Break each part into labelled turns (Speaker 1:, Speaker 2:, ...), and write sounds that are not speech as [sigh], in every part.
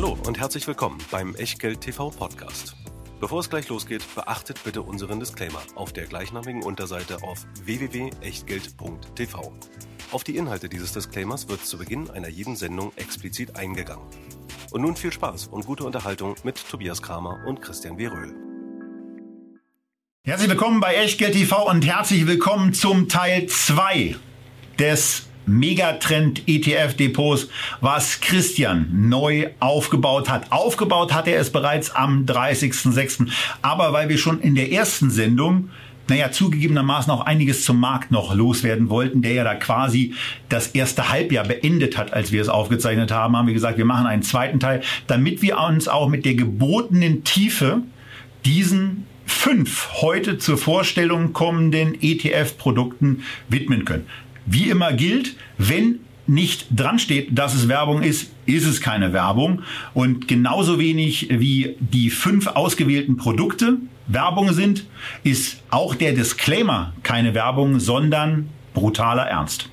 Speaker 1: Hallo und herzlich willkommen beim Echtgeld TV Podcast. Bevor es gleich losgeht, beachtet bitte unseren Disclaimer auf der gleichnamigen Unterseite auf www.echtgeld.tv. Auf die Inhalte dieses Disclaimers wird zu Beginn einer jeden Sendung explizit eingegangen. Und nun viel Spaß und gute Unterhaltung mit Tobias Kramer und Christian W. Röhl.
Speaker 2: Herzlich willkommen bei Echtgeld TV und herzlich willkommen zum Teil 2 des Megatrend ETF-Depots, was Christian neu aufgebaut hat. Aufgebaut hat er es bereits am 30.06. Aber weil wir schon in der ersten Sendung naja, zugegebenermaßen auch einiges zum Markt noch loswerden wollten, der ja da quasi das erste Halbjahr beendet hat, als wir es aufgezeichnet haben, haben wir gesagt, wir machen einen zweiten Teil, damit wir uns auch mit der gebotenen Tiefe diesen fünf heute zur Vorstellung kommenden ETF-Produkten widmen können. Wie immer gilt, wenn nicht dran steht, dass es Werbung ist, ist es keine Werbung. Und genauso wenig wie die fünf ausgewählten Produkte Werbung sind, ist auch der Disclaimer keine Werbung, sondern brutaler Ernst.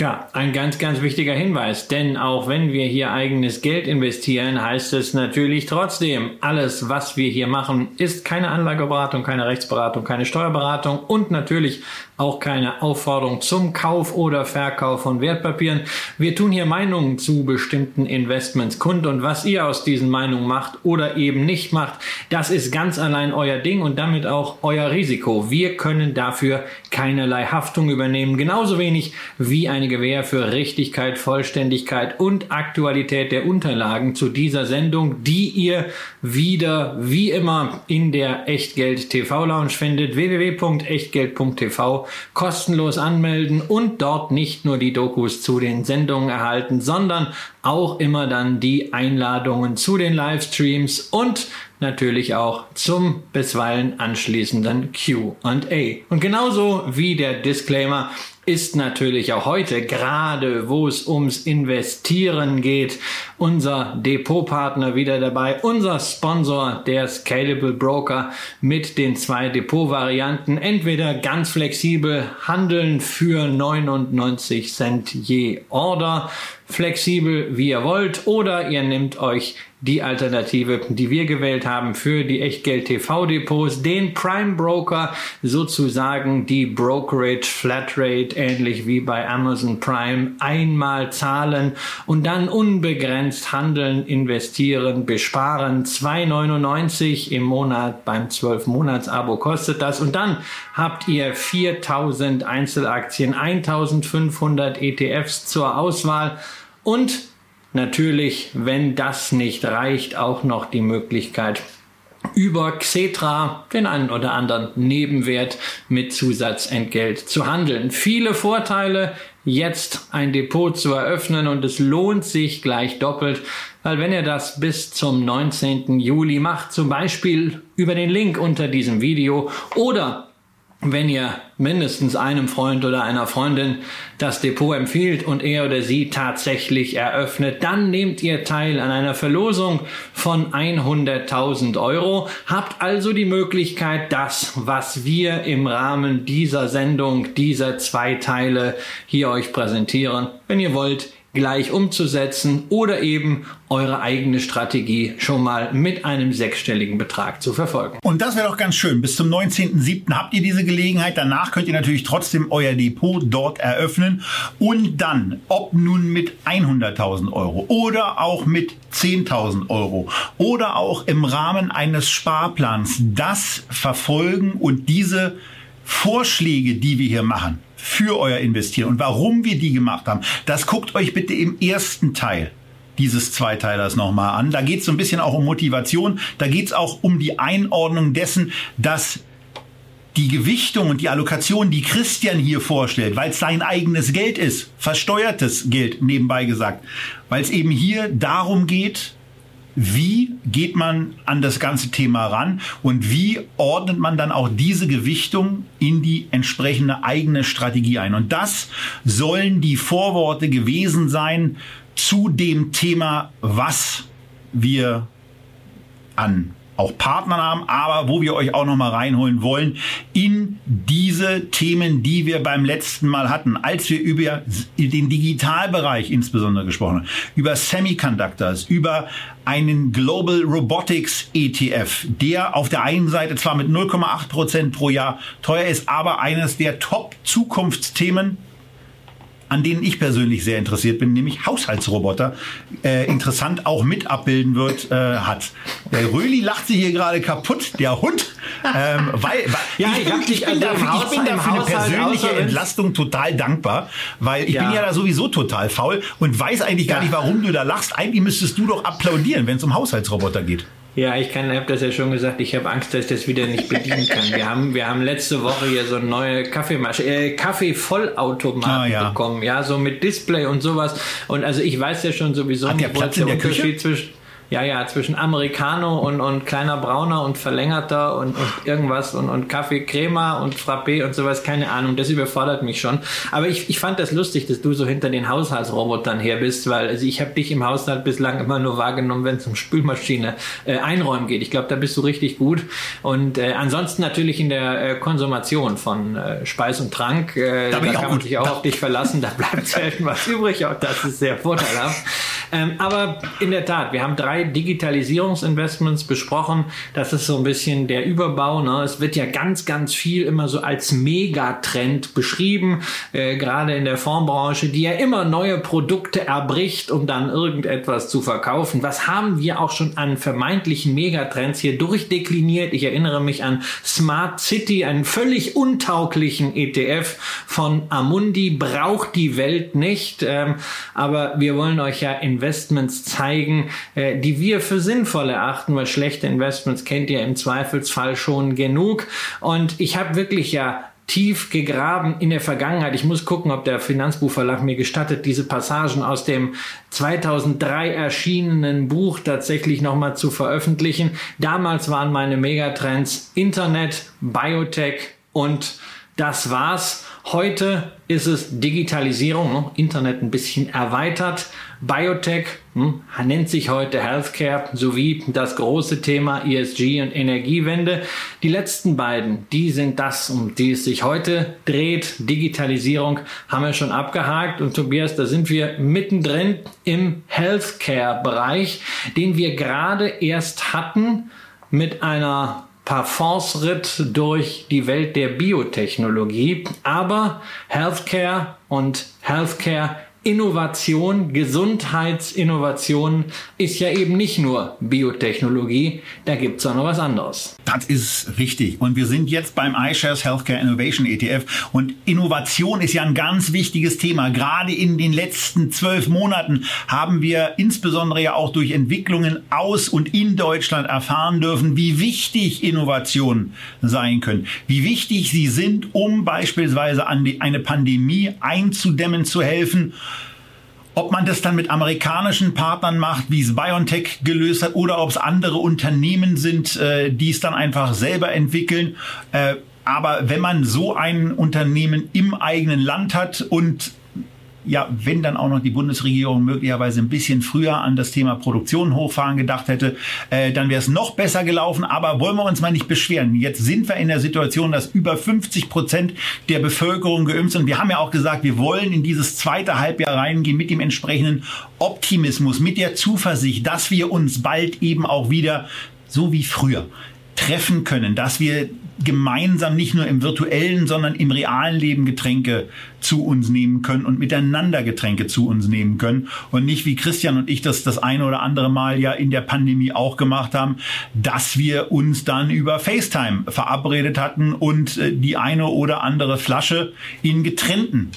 Speaker 3: Ja, ein ganz, ganz wichtiger Hinweis, denn auch wenn wir hier eigenes Geld investieren, heißt es natürlich trotzdem, alles, was wir hier machen, ist keine Anlageberatung, keine Rechtsberatung, keine Steuerberatung und natürlich auch keine Aufforderung zum Kauf oder Verkauf von Wertpapieren. Wir tun hier Meinungen zu bestimmten Investments kund und was ihr aus diesen Meinungen macht oder eben nicht macht, das ist ganz allein euer Ding und damit auch euer Risiko. Wir können dafür keinerlei Haftung übernehmen, genauso wenig wie eine Gewähr für Richtigkeit, Vollständigkeit und Aktualität der Unterlagen zu dieser Sendung, die ihr wieder wie immer in der Echtgeld TV Lounge findet www.echtgeld.tv kostenlos anmelden und dort nicht nur die Dokus zu den Sendungen erhalten, sondern auch immer dann die Einladungen zu den Livestreams und natürlich auch zum bisweilen anschließenden Q&A. Und genauso wie der Disclaimer ist natürlich auch heute, gerade wo es ums Investieren geht, unser Depotpartner wieder dabei, unser Sponsor, der Scalable Broker mit den zwei Depotvarianten. Entweder ganz flexibel handeln für 99 Cent je Order flexibel, wie ihr wollt, oder ihr nehmt euch die Alternative, die wir gewählt haben für die Echtgeld TV Depots, den Prime Broker, sozusagen die Brokerage Flatrate, ähnlich wie bei Amazon Prime, einmal zahlen und dann unbegrenzt handeln, investieren, besparen. 2,99 im Monat beim 12 Monats Abo kostet das und dann habt ihr 4000 Einzelaktien, 1500 ETFs zur Auswahl und natürlich, wenn das nicht reicht, auch noch die Möglichkeit, über Xetra den einen oder anderen Nebenwert mit Zusatzentgelt zu handeln. Viele Vorteile, jetzt ein Depot zu eröffnen und es lohnt sich gleich doppelt, weil wenn ihr das bis zum 19. Juli macht, zum Beispiel über den Link unter diesem Video oder wenn ihr mindestens einem Freund oder einer Freundin das Depot empfiehlt und er oder sie tatsächlich eröffnet, dann nehmt ihr teil an einer Verlosung von 100.000 Euro, habt also die Möglichkeit, das, was wir im Rahmen dieser Sendung, dieser zwei Teile hier euch präsentieren, wenn ihr wollt, gleich umzusetzen oder eben eure eigene Strategie schon mal mit einem sechsstelligen Betrag zu verfolgen.
Speaker 2: Und das wäre doch ganz schön. Bis zum 19.07. habt ihr diese Gelegenheit. Danach könnt ihr natürlich trotzdem euer Depot dort eröffnen. Und dann, ob nun mit 100.000 Euro oder auch mit 10.000 Euro oder auch im Rahmen eines Sparplans, das verfolgen und diese Vorschläge, die wir hier machen, für euer Investieren und warum wir die gemacht haben, das guckt euch bitte im ersten Teil dieses Zweiteilers nochmal an. Da geht es so ein bisschen auch um Motivation, da geht es auch um die Einordnung dessen, dass die Gewichtung und die Allokation, die Christian hier vorstellt, weil es sein eigenes Geld ist, versteuertes Geld nebenbei gesagt, weil es eben hier darum geht, wie geht man an das ganze Thema ran und wie ordnet man dann auch diese Gewichtung in die entsprechende eigene Strategie ein. Und das sollen die Vorworte gewesen sein zu dem Thema, was wir an auch Partner haben, aber wo wir euch auch noch mal reinholen wollen in diese Themen, die wir beim letzten Mal hatten, als wir über den Digitalbereich insbesondere gesprochen haben, über Semiconductors, über einen Global Robotics ETF, der auf der einen Seite zwar mit 0,8 Prozent pro Jahr teuer ist, aber eines der Top-Zukunftsthemen an denen ich persönlich sehr interessiert bin, nämlich Haushaltsroboter, äh, interessant auch mit abbilden wird, äh, hat. Der Röli lacht sich hier gerade kaputt, der Hund, ähm, weil, weil ja, ich, bin, ich, bin dafür, ich bin dafür eine persönliche Entlastung total dankbar, weil ich ja. bin ja da sowieso total faul und weiß eigentlich gar ja. nicht, warum du da lachst. Eigentlich müsstest du doch applaudieren, wenn es um Haushaltsroboter geht.
Speaker 3: Ja, ich kann, habe das ja schon gesagt, ich habe Angst, dass ich das wieder nicht bedienen kann. Wir haben, wir haben letzte Woche hier so eine neue Kaffeemaschine, äh, Kaffeevollautomat ah, ja. bekommen, ja, so mit Display und sowas. Und also ich weiß ja schon sowieso
Speaker 2: Hat der Platz in der Unterschied Küche?
Speaker 3: zwischen ja, ja, zwischen Americano und, und kleiner Brauner und verlängerter und, und irgendwas und, und Kaffee Crema und Frappé und sowas, keine Ahnung, das überfordert mich schon. Aber ich, ich fand das lustig, dass du so hinter den Haushaltsrobotern her bist, weil also ich habe dich im Haushalt bislang immer nur wahrgenommen, wenn es um Spülmaschine äh, einräumen geht. Ich glaube, da bist du richtig gut. Und äh, ansonsten natürlich in der äh, Konsumation von äh, Speis und Trank, äh, da, da kann man sich auch da. auf dich verlassen, da bleibt selten was übrig, auch das ist sehr vorteilhaft. Ähm, aber in der Tat, wir haben drei Digitalisierungsinvestments besprochen. Das ist so ein bisschen der Überbau. Ne? Es wird ja ganz, ganz viel immer so als Megatrend beschrieben, äh, gerade in der Fondsbranche, die ja immer neue Produkte erbricht, um dann irgendetwas zu verkaufen. Was haben wir auch schon an vermeintlichen Megatrends hier durchdekliniert? Ich erinnere mich an Smart City, einen völlig untauglichen ETF von Amundi, braucht die Welt nicht. Ähm, aber wir wollen euch ja in Investments zeigen, äh, die wir für sinnvoll erachten, weil schlechte Investments kennt ihr im Zweifelsfall schon genug. Und ich habe wirklich ja tief gegraben in der Vergangenheit. Ich muss gucken, ob der Finanzbuchverlag mir gestattet, diese Passagen aus dem 2003 erschienenen Buch tatsächlich nochmal zu veröffentlichen. Damals waren meine Megatrends Internet, Biotech und das war's. Heute ist es Digitalisierung, ne? Internet ein bisschen erweitert. Biotech hm, nennt sich heute Healthcare sowie das große Thema ESG und Energiewende. Die letzten beiden, die sind das, um die es sich heute dreht. Digitalisierung haben wir schon abgehakt und Tobias, da sind wir mittendrin im Healthcare-Bereich, den wir gerade erst hatten mit einer Parfumsritt durch die Welt der Biotechnologie. Aber Healthcare und Healthcare Innovation, Gesundheitsinnovation ist ja eben nicht nur Biotechnologie, da gibt's auch noch was anderes.
Speaker 2: Das ist richtig. Und wir sind jetzt beim iShares Healthcare Innovation ETF. Und Innovation ist ja ein ganz wichtiges Thema. Gerade in den letzten zwölf Monaten haben wir insbesondere ja auch durch Entwicklungen aus und in Deutschland erfahren dürfen, wie wichtig Innovationen sein können. Wie wichtig sie sind, um beispielsweise an die, eine Pandemie einzudämmen zu helfen ob man das dann mit amerikanischen Partnern macht, wie es BioNTech gelöst hat, oder ob es andere Unternehmen sind, äh, die es dann einfach selber entwickeln. Äh, aber wenn man so ein Unternehmen im eigenen Land hat und ja, wenn dann auch noch die Bundesregierung möglicherweise ein bisschen früher an das Thema Produktion hochfahren gedacht hätte, äh, dann wäre es noch besser gelaufen. Aber wollen wir uns mal nicht beschweren. Jetzt sind wir in der Situation, dass über 50 Prozent der Bevölkerung geimpft sind. Wir haben ja auch gesagt, wir wollen in dieses zweite Halbjahr reingehen mit dem entsprechenden Optimismus, mit der Zuversicht, dass wir uns bald eben auch wieder so wie früher treffen können, dass wir gemeinsam nicht nur im virtuellen, sondern im realen Leben Getränke zu uns nehmen können und miteinander Getränke zu uns nehmen können. Und nicht wie Christian und ich das das eine oder andere Mal ja in der Pandemie auch gemacht haben, dass wir uns dann über FaceTime verabredet hatten und äh, die eine oder andere Flasche in getrennten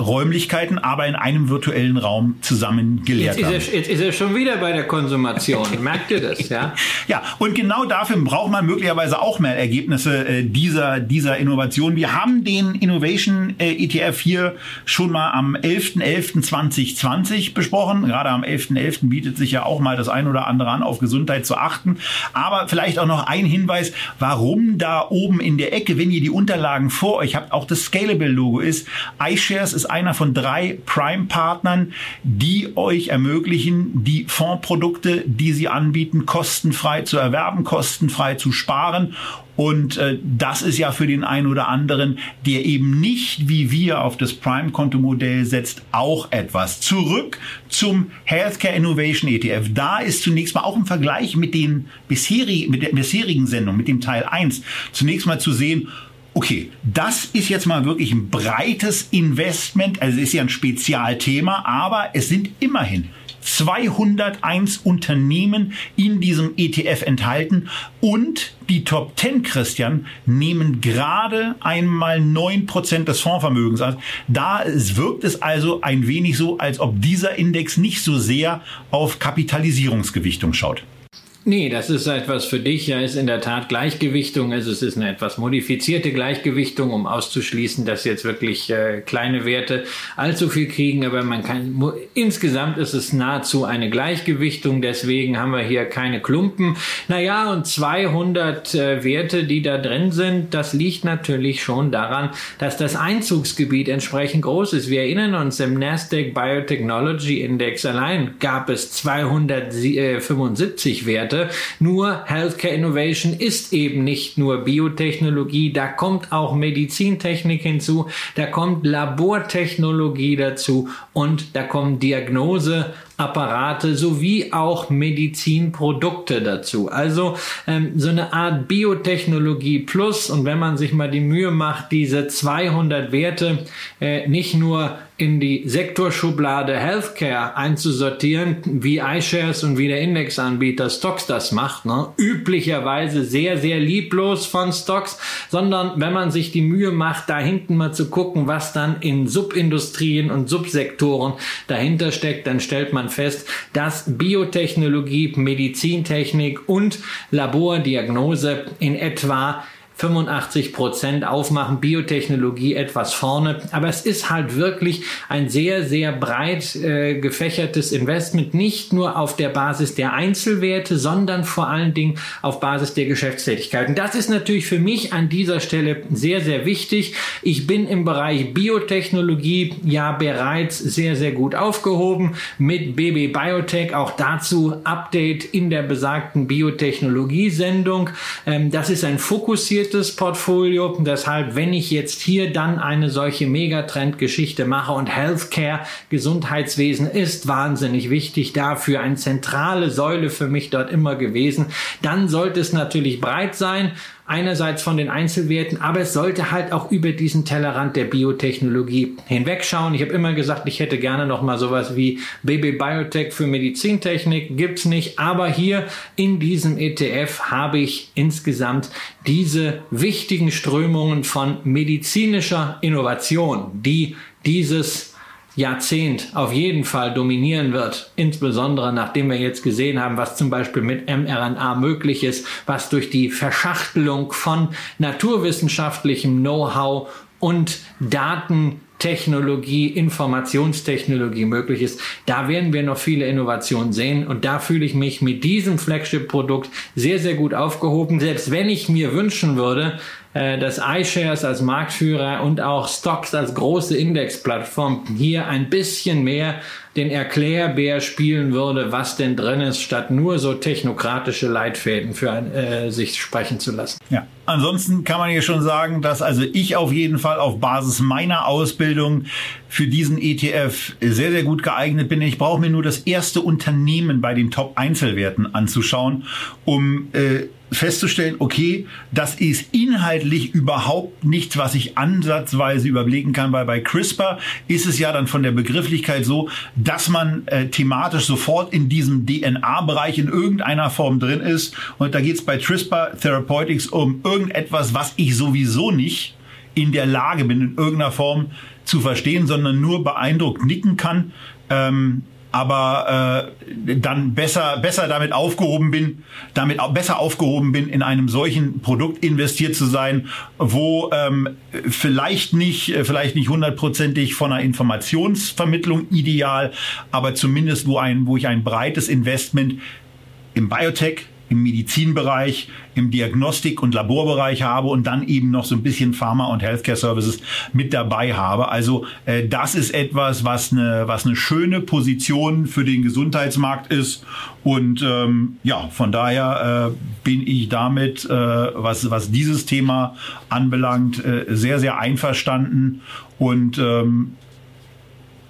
Speaker 2: Räumlichkeiten, aber in einem virtuellen Raum zusammen gelehrt
Speaker 3: jetzt haben. Ist er, jetzt ist er schon wieder bei der Konsumation. [laughs] Merkt ihr das, ja?
Speaker 2: Ja, und genau dafür braucht man möglicherweise auch mehr Ergebnisse äh, dieser, dieser Innovation. Wir haben den Innovation äh, ETF hier schon mal am 11.11.2020 besprochen. Gerade am 11.11. .11. bietet sich ja auch mal das ein oder andere an, auf Gesundheit zu achten. Aber vielleicht auch noch ein Hinweis, warum da oben in der Ecke, wenn ihr die Unterlagen vor euch habt, auch das Scalable-Logo ist. iShares ist einer von drei Prime-Partnern, die euch ermöglichen, die Fondsprodukte, die sie anbieten, kostenfrei zu erwerben, kostenfrei zu sparen und äh, das ist ja für den einen oder anderen, der eben nicht wie wir auf das Prime-Konto-Modell setzt, auch etwas. Zurück zum Healthcare Innovation ETF. Da ist zunächst mal auch im Vergleich mit den bisherigen, mit der bisherigen Sendung, mit dem Teil 1, zunächst mal zu sehen, Okay, das ist jetzt mal wirklich ein breites Investment. Also es ist ja ein Spezialthema, aber es sind immerhin 201 Unternehmen in diesem ETF enthalten und die Top 10, Christian, nehmen gerade einmal 9% des Fondsvermögens an. Da wirkt es also ein wenig so, als ob dieser Index nicht so sehr auf Kapitalisierungsgewichtung schaut.
Speaker 3: Nee, das ist etwas für dich. Ja, ist in der Tat Gleichgewichtung. Also es ist eine etwas modifizierte Gleichgewichtung, um auszuschließen, dass jetzt wirklich äh, kleine Werte allzu viel kriegen. Aber man kann, insgesamt ist es nahezu eine Gleichgewichtung. Deswegen haben wir hier keine Klumpen. Naja, und 200 äh, Werte, die da drin sind, das liegt natürlich schon daran, dass das Einzugsgebiet entsprechend groß ist. Wir erinnern uns, im Nasdaq Biotechnology Index allein gab es 275 Werte. Werte. Nur Healthcare Innovation ist eben nicht nur Biotechnologie, da kommt auch Medizintechnik hinzu, da kommt Labortechnologie dazu und da kommen Diagnose Apparate sowie auch Medizinprodukte dazu. Also ähm, so eine Art Biotechnologie plus und wenn man sich mal die Mühe macht, diese 200 Werte äh, nicht nur in die Sektorschublade Healthcare einzusortieren, wie iShares und wie der Indexanbieter Stocks das macht. Ne? Üblicherweise sehr, sehr lieblos von Stocks, sondern wenn man sich die Mühe macht, da hinten mal zu gucken, was dann in Subindustrien und Subsektoren dahinter steckt, dann stellt man fest, dass Biotechnologie, Medizintechnik und Labordiagnose in etwa 85 Prozent aufmachen, Biotechnologie etwas vorne. Aber es ist halt wirklich ein sehr, sehr breit äh, gefächertes Investment, nicht nur auf der Basis der Einzelwerte, sondern vor allen Dingen auf Basis der Geschäftstätigkeiten. Das ist natürlich für mich an dieser Stelle sehr, sehr wichtig. Ich bin im Bereich Biotechnologie ja bereits sehr, sehr gut aufgehoben mit BB Biotech. Auch dazu Update in der besagten Biotechnologie-Sendung. Ähm, das ist ein fokussiertes fokussiertes Portfolio. Deshalb, wenn ich jetzt hier dann eine solche Megatrend-Geschichte mache und Healthcare, Gesundheitswesen ist wahnsinnig wichtig dafür, eine zentrale Säule für mich dort immer gewesen, dann sollte es natürlich breit sein einerseits von den Einzelwerten, aber es sollte halt auch über diesen Tellerrand der Biotechnologie hinwegschauen. Ich habe immer gesagt, ich hätte gerne noch mal sowas wie Baby Biotech für Medizintechnik, gibt's nicht, aber hier in diesem ETF habe ich insgesamt diese wichtigen Strömungen von medizinischer Innovation, die dieses Jahrzehnt auf jeden Fall dominieren wird, insbesondere nachdem wir jetzt gesehen haben, was zum Beispiel mit mRNA möglich ist, was durch die Verschachtelung von naturwissenschaftlichem Know-how und Daten Technologie, Informationstechnologie möglich ist. Da werden wir noch viele Innovationen sehen und da fühle ich mich mit diesem Flagship-Produkt sehr, sehr gut aufgehoben. Selbst wenn ich mir wünschen würde, dass iShares als Marktführer und auch Stocks als große Indexplattform hier ein bisschen mehr den Erklärbär spielen würde, was denn drin ist, statt nur so technokratische Leitfäden für äh, sich sprechen zu lassen.
Speaker 2: Ja, ansonsten kann man hier schon sagen, dass also ich auf jeden Fall auf Basis meiner Ausbildung für diesen ETF sehr, sehr gut geeignet bin. Ich brauche mir nur das erste Unternehmen bei den Top-Einzelwerten anzuschauen, um äh, festzustellen, okay, das ist inhaltlich überhaupt nichts, was ich ansatzweise überblicken kann, weil bei CRISPR ist es ja dann von der Begrifflichkeit so, dass man äh, thematisch sofort in diesem DNA-Bereich in irgendeiner Form drin ist. Und da geht es bei CRISPR Therapeutics um irgendetwas, was ich sowieso nicht in der Lage bin, in irgendeiner Form zu verstehen, sondern nur beeindruckt nicken kann. Ähm, aber äh, dann besser besser damit aufgehoben bin, damit auch besser aufgehoben bin, in einem solchen Produkt investiert zu sein, wo ähm, vielleicht nicht äh, vielleicht nicht hundertprozentig von einer Informationsvermittlung ideal, aber zumindest wo ein wo ich ein breites Investment im Biotech im Medizinbereich, im Diagnostik- und Laborbereich habe und dann eben noch so ein bisschen Pharma- und Healthcare-Services mit dabei habe. Also äh, das ist etwas, was eine, was eine schöne Position für den Gesundheitsmarkt ist. Und ähm, ja, von daher äh, bin ich damit, äh, was, was dieses Thema anbelangt, äh, sehr, sehr einverstanden. Und ähm,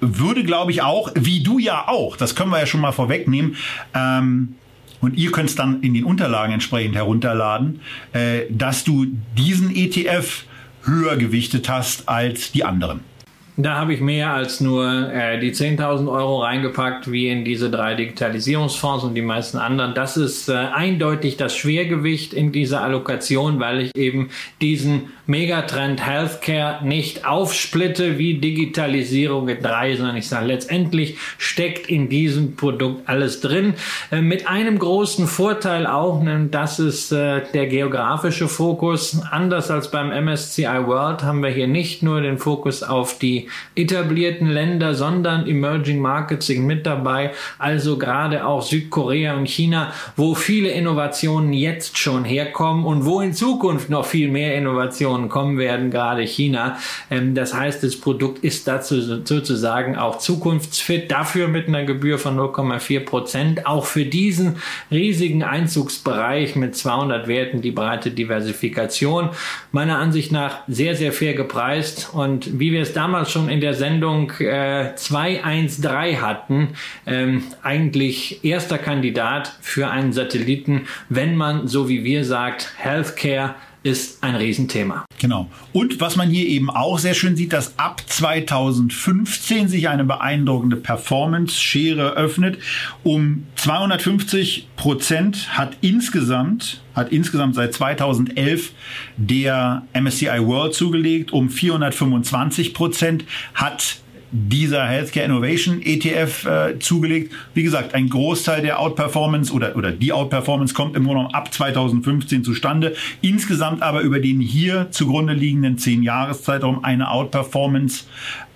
Speaker 2: würde, glaube ich, auch, wie du ja auch, das können wir ja schon mal vorwegnehmen, ähm, und ihr könnt es dann in den Unterlagen entsprechend herunterladen, äh, dass du diesen ETF höher gewichtet hast als die anderen.
Speaker 3: Da habe ich mehr als nur äh, die 10.000 Euro reingepackt, wie in diese drei Digitalisierungsfonds und die meisten anderen. Das ist äh, eindeutig das Schwergewicht in dieser Allokation, weil ich eben diesen Megatrend Healthcare nicht aufsplitte wie Digitalisierung in drei, sondern ich sage, letztendlich steckt in diesem Produkt alles drin. Äh, mit einem großen Vorteil auch, ne, das ist äh, der geografische Fokus. Anders als beim MSCI World haben wir hier nicht nur den Fokus auf die etablierten Länder, sondern Emerging Markets sind mit dabei, also gerade auch Südkorea und China, wo viele Innovationen jetzt schon herkommen und wo in Zukunft noch viel mehr Innovationen kommen werden, gerade China. Ähm, das heißt, das Produkt ist dazu sozusagen auch zukunftsfit, dafür mit einer Gebühr von 0,4 Prozent, auch für diesen riesigen Einzugsbereich mit 200 Werten die breite Diversifikation. Meiner Ansicht nach sehr, sehr fair gepreist und wie wir es damals schon in der Sendung äh, 213 hatten, ähm, eigentlich erster Kandidat für einen Satelliten, wenn man, so wie wir sagt, Healthcare ist ein Riesenthema.
Speaker 2: Genau. Und was man hier eben auch sehr schön sieht, dass ab 2015 sich eine beeindruckende Performance-Schere öffnet. Um 250 Prozent hat insgesamt, hat insgesamt seit 2011 der MSCI World zugelegt. Um 425 Prozent hat dieser Healthcare Innovation ETF äh, zugelegt. Wie gesagt, ein Großteil der Outperformance oder, oder die Outperformance kommt im Grunde ab 2015 zustande. Insgesamt aber über den hier zugrunde liegenden 10-Jahres-Zeitraum eine Outperformance,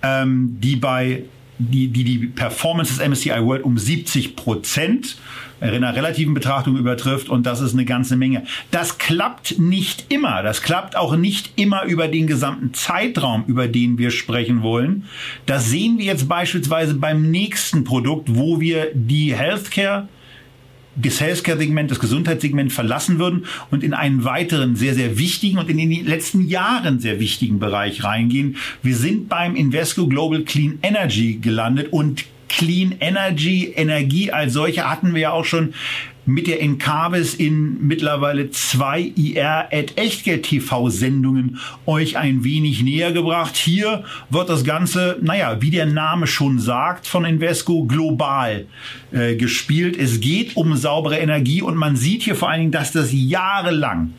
Speaker 2: ähm, die bei die, die, die Performance des MSCI World um 70 Prozent in einer relativen Betrachtung übertrifft und das ist eine ganze Menge. Das klappt nicht immer. Das klappt auch nicht immer über den gesamten Zeitraum, über den wir sprechen wollen. Das sehen wir jetzt beispielsweise beim nächsten Produkt, wo wir die Healthcare das Healthcare-Segment, das Gesundheitssegment verlassen würden und in einen weiteren sehr, sehr wichtigen und in den letzten Jahren sehr wichtigen Bereich reingehen. Wir sind beim Invesco Global Clean Energy gelandet und Clean Energy, Energie als solche hatten wir ja auch schon mit der Encarvis in mittlerweile zwei IR at Echtgeld TV Sendungen euch ein wenig näher gebracht. Hier wird das Ganze, naja, wie der Name schon sagt, von Invesco global äh, gespielt. Es geht um saubere Energie und man sieht hier vor allen Dingen, dass das jahrelang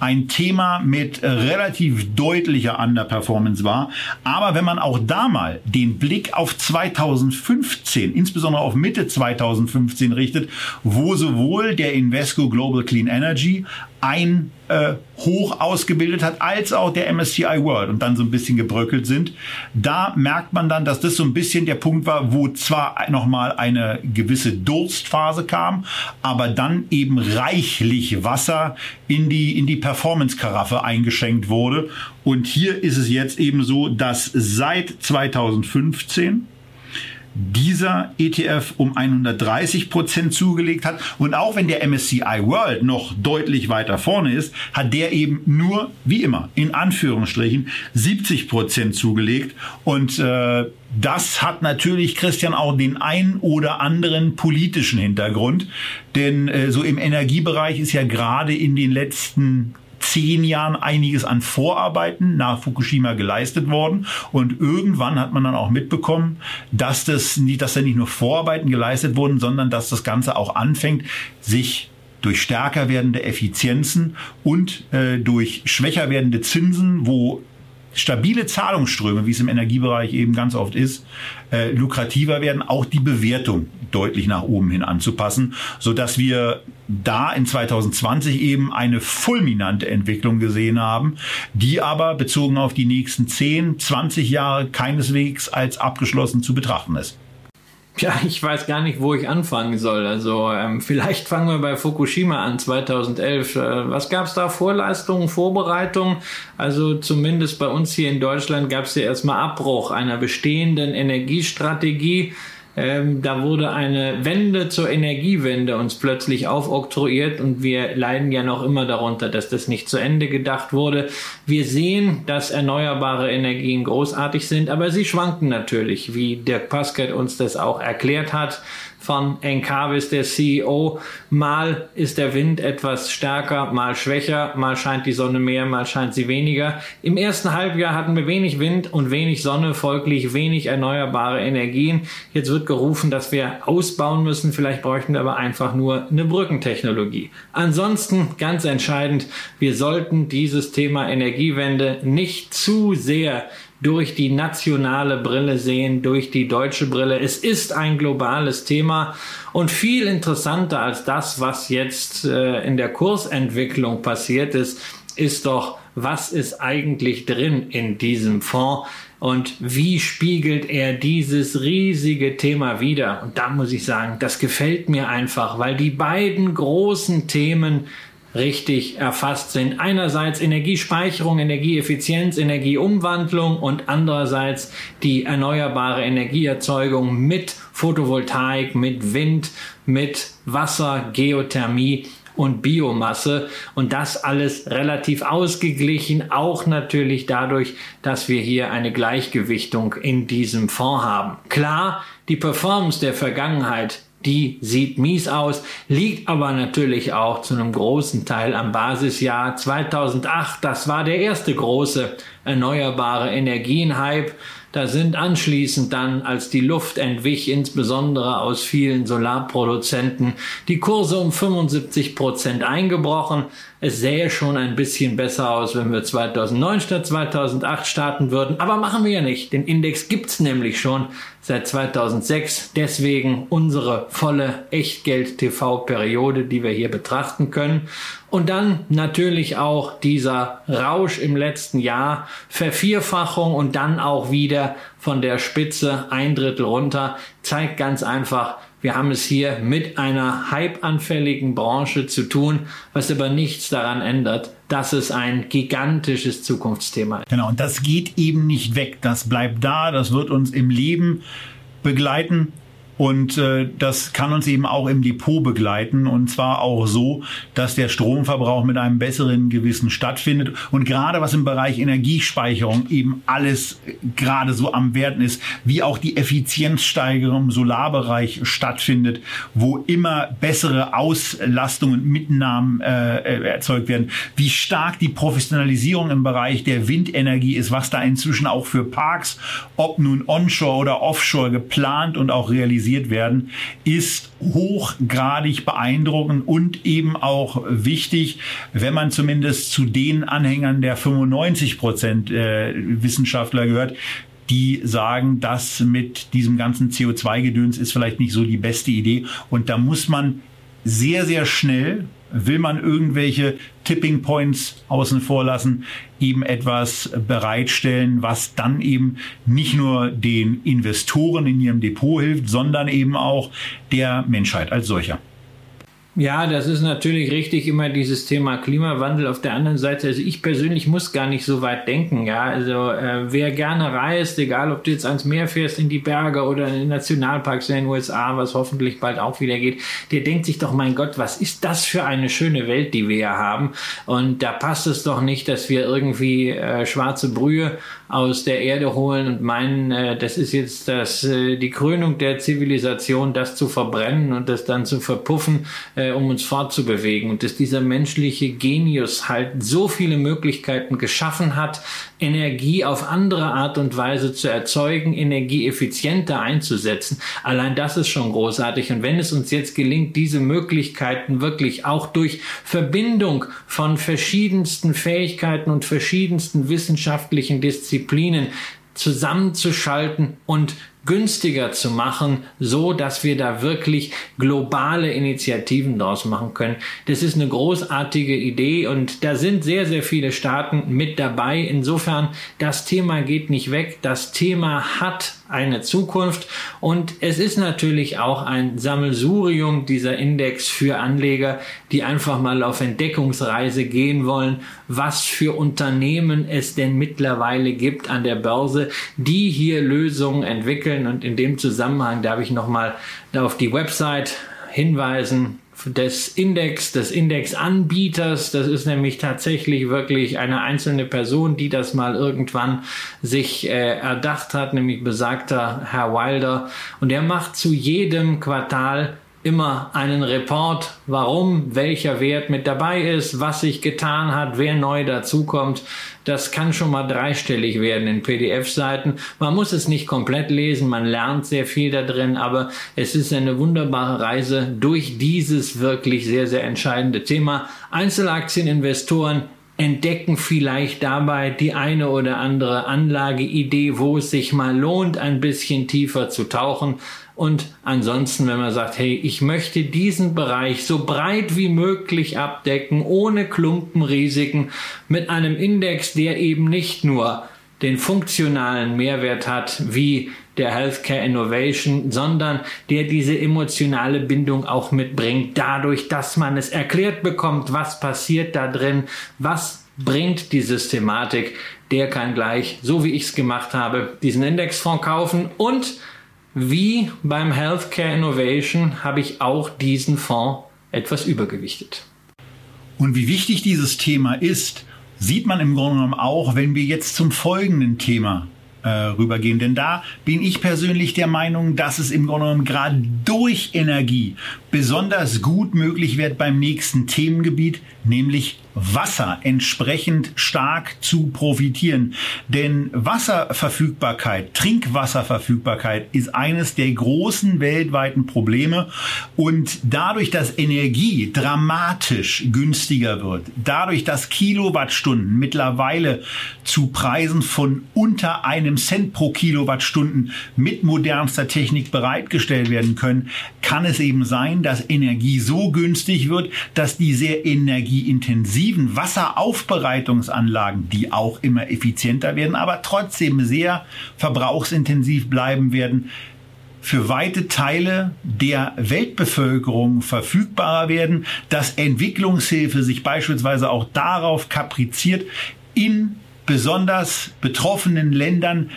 Speaker 2: ein Thema mit relativ deutlicher Underperformance war. Aber wenn man auch da mal den Blick auf 2015, insbesondere auf Mitte 2015 richtet, wo sowohl der Invesco Global Clean Energy ein äh, hoch ausgebildet hat, als auch der MSCI World und dann so ein bisschen gebröckelt sind. Da merkt man dann, dass das so ein bisschen der Punkt war, wo zwar nochmal eine gewisse Durstphase kam, aber dann eben reichlich Wasser in die, in die Performance-Karaffe eingeschenkt wurde. Und hier ist es jetzt eben so, dass seit 2015 dieser ETF um 130 Prozent zugelegt hat. Und auch wenn der MSCI World noch deutlich weiter vorne ist, hat der eben nur, wie immer, in Anführungsstrichen 70 Prozent zugelegt. Und äh, das hat natürlich, Christian, auch den ein oder anderen politischen Hintergrund. Denn äh, so im Energiebereich ist ja gerade in den letzten zehn Jahren einiges an Vorarbeiten nach Fukushima geleistet worden. Und irgendwann hat man dann auch mitbekommen, dass das nicht, dass da nicht nur Vorarbeiten geleistet wurden, sondern dass das Ganze auch anfängt, sich durch stärker werdende Effizienzen und äh, durch schwächer werdende Zinsen, wo stabile Zahlungsströme, wie es im Energiebereich eben ganz oft ist, äh, lukrativer werden, auch die Bewertung deutlich nach oben hin anzupassen, so dass wir da in 2020 eben eine fulminante Entwicklung gesehen haben, die aber bezogen auf die nächsten 10, 20 Jahre keineswegs als abgeschlossen zu betrachten ist. [laughs]
Speaker 3: Ja, ich weiß gar nicht, wo ich anfangen soll. Also ähm, vielleicht fangen wir bei Fukushima an 2011. Äh, was gab es da? Vorleistungen, Vorbereitungen? Also zumindest bei uns hier in Deutschland gab es ja erstmal Abbruch einer bestehenden Energiestrategie. Ähm, da wurde eine Wende zur Energiewende uns plötzlich aufoktroyiert und wir leiden ja noch immer darunter, dass das nicht zu Ende gedacht wurde. Wir sehen, dass erneuerbare Energien großartig sind, aber sie schwanken natürlich, wie Dirk Pasket uns das auch erklärt hat von Encarvis, der CEO. Mal ist der Wind etwas stärker, mal schwächer, mal scheint die Sonne mehr, mal scheint sie weniger. Im ersten Halbjahr hatten wir wenig Wind und wenig Sonne, folglich wenig erneuerbare Energien. Jetzt wird gerufen, dass wir ausbauen müssen. Vielleicht bräuchten wir aber einfach nur eine Brückentechnologie. Ansonsten ganz entscheidend, wir sollten dieses Thema Energiewende nicht zu sehr durch die nationale Brille sehen, durch die deutsche Brille. Es ist ein globales Thema und viel interessanter als das, was jetzt äh, in der Kursentwicklung passiert ist, ist doch, was ist eigentlich drin in diesem Fonds? Und wie spiegelt er dieses riesige Thema wider? Und da muss ich sagen, das gefällt mir einfach, weil die beiden großen Themen richtig erfasst sind. Einerseits Energiespeicherung, Energieeffizienz, Energieumwandlung und andererseits die erneuerbare Energieerzeugung mit Photovoltaik, mit Wind, mit Wasser, Geothermie und Biomasse und das alles relativ ausgeglichen, auch natürlich dadurch, dass wir hier eine Gleichgewichtung in diesem Fonds haben. Klar, die Performance der Vergangenheit die sieht mies aus, liegt aber natürlich auch zu einem großen Teil am Basisjahr 2008. Das war der erste große erneuerbare Energienhype. Da sind anschließend dann, als die Luft entwich, insbesondere aus vielen Solarproduzenten, die Kurse um 75 Prozent eingebrochen. Es sähe schon ein bisschen besser aus, wenn wir 2009 statt 2008 starten würden. Aber machen wir ja nicht. Den Index gibt's nämlich schon seit 2006. Deswegen unsere volle Echtgeld-TV-Periode, die wir hier betrachten können. Und dann natürlich auch dieser Rausch im letzten Jahr, Vervierfachung und dann auch wieder von der Spitze ein Drittel runter, zeigt ganz einfach, wir haben es hier mit einer hypeanfälligen Branche zu tun, was aber nichts daran ändert, dass es ein gigantisches Zukunftsthema ist.
Speaker 2: Genau, und das geht eben nicht weg. Das bleibt da, das wird uns im Leben begleiten. Und äh, das kann uns eben auch im Depot begleiten und zwar auch so, dass der Stromverbrauch mit einem besseren Gewissen stattfindet. Und gerade was im Bereich Energiespeicherung eben alles gerade so am Werten ist, wie auch die Effizienzsteigerung im Solarbereich stattfindet, wo immer bessere Auslastung und Mitnahmen äh, erzeugt werden, wie stark die Professionalisierung im Bereich der Windenergie ist, was da inzwischen auch für Parks, ob nun onshore oder offshore geplant und auch realisiert realisiert werden, ist hochgradig beeindruckend und eben auch wichtig, wenn man zumindest zu den Anhängern der 95 Prozent äh, Wissenschaftler gehört, die sagen, das mit diesem ganzen CO2-Gedöns ist vielleicht nicht so die beste Idee. Und da muss man sehr, sehr schnell will man irgendwelche Tipping Points außen vor lassen, eben etwas bereitstellen, was dann eben nicht nur den Investoren in ihrem Depot hilft, sondern eben auch der Menschheit als solcher.
Speaker 3: Ja, das ist natürlich richtig, immer dieses Thema Klimawandel. Auf der anderen Seite, also ich persönlich muss gar nicht so weit denken. Ja, also äh, wer gerne reist, egal ob du jetzt ans Meer fährst, in die Berge oder in den Nationalparks in den USA, was hoffentlich bald auch wieder geht, der denkt sich doch, mein Gott, was ist das für eine schöne Welt, die wir hier haben? Und da passt es doch nicht, dass wir irgendwie äh, schwarze Brühe aus der Erde holen und meinen, äh, das ist jetzt das, äh, die Krönung der Zivilisation, das zu verbrennen und das dann zu verpuffen äh, um uns fortzubewegen und dass dieser menschliche Genius halt so viele Möglichkeiten geschaffen hat, Energie auf andere Art und Weise zu erzeugen, Energie effizienter einzusetzen. Allein das ist schon großartig. Und wenn es uns jetzt gelingt, diese Möglichkeiten wirklich auch durch Verbindung von verschiedensten Fähigkeiten und verschiedensten wissenschaftlichen Disziplinen zusammenzuschalten und günstiger zu machen, so dass wir da wirklich globale Initiativen draus machen können. Das ist eine großartige Idee und da sind sehr, sehr viele Staaten mit dabei. Insofern, das Thema geht nicht weg. Das Thema hat eine Zukunft und es ist natürlich auch ein Sammelsurium dieser Index für Anleger, die einfach mal auf Entdeckungsreise gehen wollen, was für Unternehmen es denn mittlerweile gibt an der Börse, die hier Lösungen entwickeln und in dem Zusammenhang darf ich nochmal auf die Website hinweisen des Index, des Indexanbieters. Das ist nämlich tatsächlich wirklich eine einzelne Person, die das mal irgendwann sich äh, erdacht hat, nämlich besagter Herr Wilder. Und er macht zu jedem Quartal immer einen Report, warum welcher Wert mit dabei ist, was sich getan hat, wer neu dazukommt. Das kann schon mal dreistellig werden in PDF-Seiten. Man muss es nicht komplett lesen, man lernt sehr viel da drin, aber es ist eine wunderbare Reise durch dieses wirklich sehr, sehr entscheidende Thema. Einzelaktieninvestoren entdecken vielleicht dabei die eine oder andere Anlageidee, wo es sich mal lohnt, ein bisschen tiefer zu tauchen. Und ansonsten, wenn man sagt, hey, ich möchte diesen Bereich so breit wie möglich abdecken, ohne Klumpenrisiken, mit einem Index, der eben nicht nur den funktionalen Mehrwert hat, wie der Healthcare Innovation, sondern der diese emotionale Bindung auch mitbringt, dadurch, dass man es erklärt bekommt, was passiert da drin, was bringt die Systematik, der kann gleich, so wie ich es gemacht habe, diesen Indexfonds kaufen und wie beim Healthcare Innovation habe ich auch diesen Fonds etwas übergewichtet.
Speaker 2: Und wie wichtig dieses Thema ist, sieht man im Grunde genommen auch, wenn wir jetzt zum folgenden Thema äh, rübergehen. Denn da bin ich persönlich der Meinung, dass es im Grunde genommen gerade durch Energie besonders gut möglich wird beim nächsten Themengebiet, nämlich Wasser entsprechend stark zu profitieren. Denn Wasserverfügbarkeit, Trinkwasserverfügbarkeit ist eines der großen weltweiten Probleme. Und dadurch, dass Energie dramatisch günstiger wird, dadurch, dass Kilowattstunden mittlerweile zu Preisen von unter einem Cent pro Kilowattstunden mit modernster Technik bereitgestellt werden können, kann es eben sein, dass Energie so günstig wird, dass die sehr energieintensiv intensiven Wasseraufbereitungsanlagen, die auch immer effizienter werden, aber trotzdem sehr verbrauchsintensiv bleiben werden, für weite Teile der Weltbevölkerung verfügbarer werden, dass Entwicklungshilfe sich beispielsweise auch darauf kapriziert, in besonders betroffenen Ländern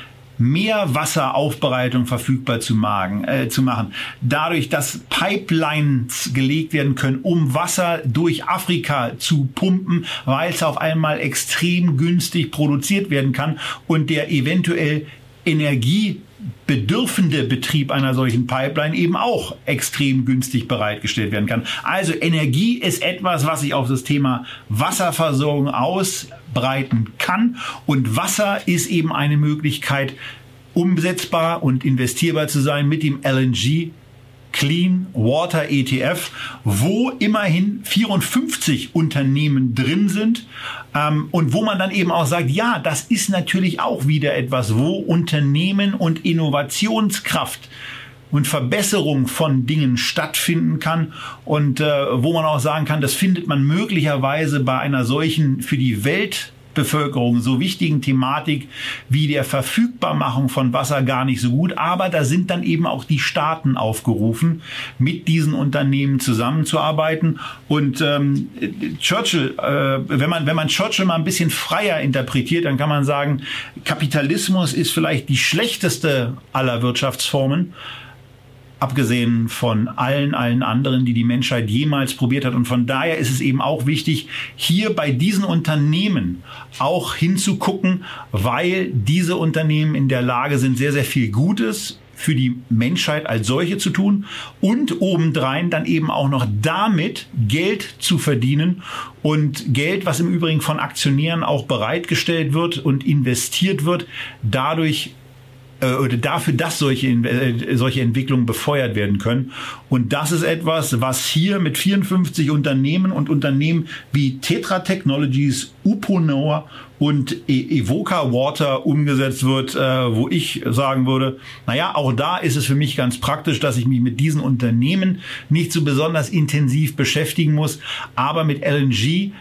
Speaker 2: mehr Wasseraufbereitung verfügbar zu machen, äh, zu machen. Dadurch, dass Pipelines gelegt werden können, um Wasser durch Afrika zu pumpen, weil es auf einmal extrem günstig produziert werden kann und der eventuell Energie bedürfende Betrieb einer solchen Pipeline eben auch extrem günstig bereitgestellt werden kann. Also Energie ist etwas, was sich auf das Thema Wasserversorgung ausbreiten kann und Wasser ist eben eine Möglichkeit, umsetzbar und investierbar zu sein mit dem LNG Clean Water ETF, wo immerhin 54 Unternehmen drin sind ähm, und wo man dann eben auch sagt, ja, das ist natürlich auch wieder etwas, wo Unternehmen und Innovationskraft und Verbesserung von Dingen stattfinden kann und äh, wo man auch sagen kann, das findet man möglicherweise bei einer solchen für die Welt Bevölkerung so wichtigen Thematik wie der Verfügbarmachung von Wasser gar nicht so gut. Aber da sind dann eben auch die Staaten aufgerufen, mit diesen Unternehmen zusammenzuarbeiten. Und ähm, Churchill, äh, wenn man wenn man Churchill mal ein bisschen freier interpretiert, dann kann man sagen, Kapitalismus ist vielleicht die schlechteste aller Wirtschaftsformen abgesehen von allen, allen anderen, die die Menschheit jemals probiert hat. Und von daher ist es eben auch wichtig, hier bei diesen Unternehmen auch hinzugucken, weil diese Unternehmen in der Lage sind, sehr, sehr viel Gutes für die Menschheit als solche zu tun und obendrein dann eben auch noch damit Geld zu verdienen und Geld, was im Übrigen von Aktionären auch bereitgestellt wird und investiert wird, dadurch äh, oder dafür, dass solche, äh, solche Entwicklungen befeuert werden können. Und das ist etwas, was hier mit 54 Unternehmen und Unternehmen wie Tetra Technologies, Uponor und e Evoca Water umgesetzt wird, äh, wo ich sagen würde, naja, auch da ist es für mich ganz praktisch, dass ich mich mit diesen Unternehmen nicht so besonders intensiv beschäftigen muss, aber mit LNG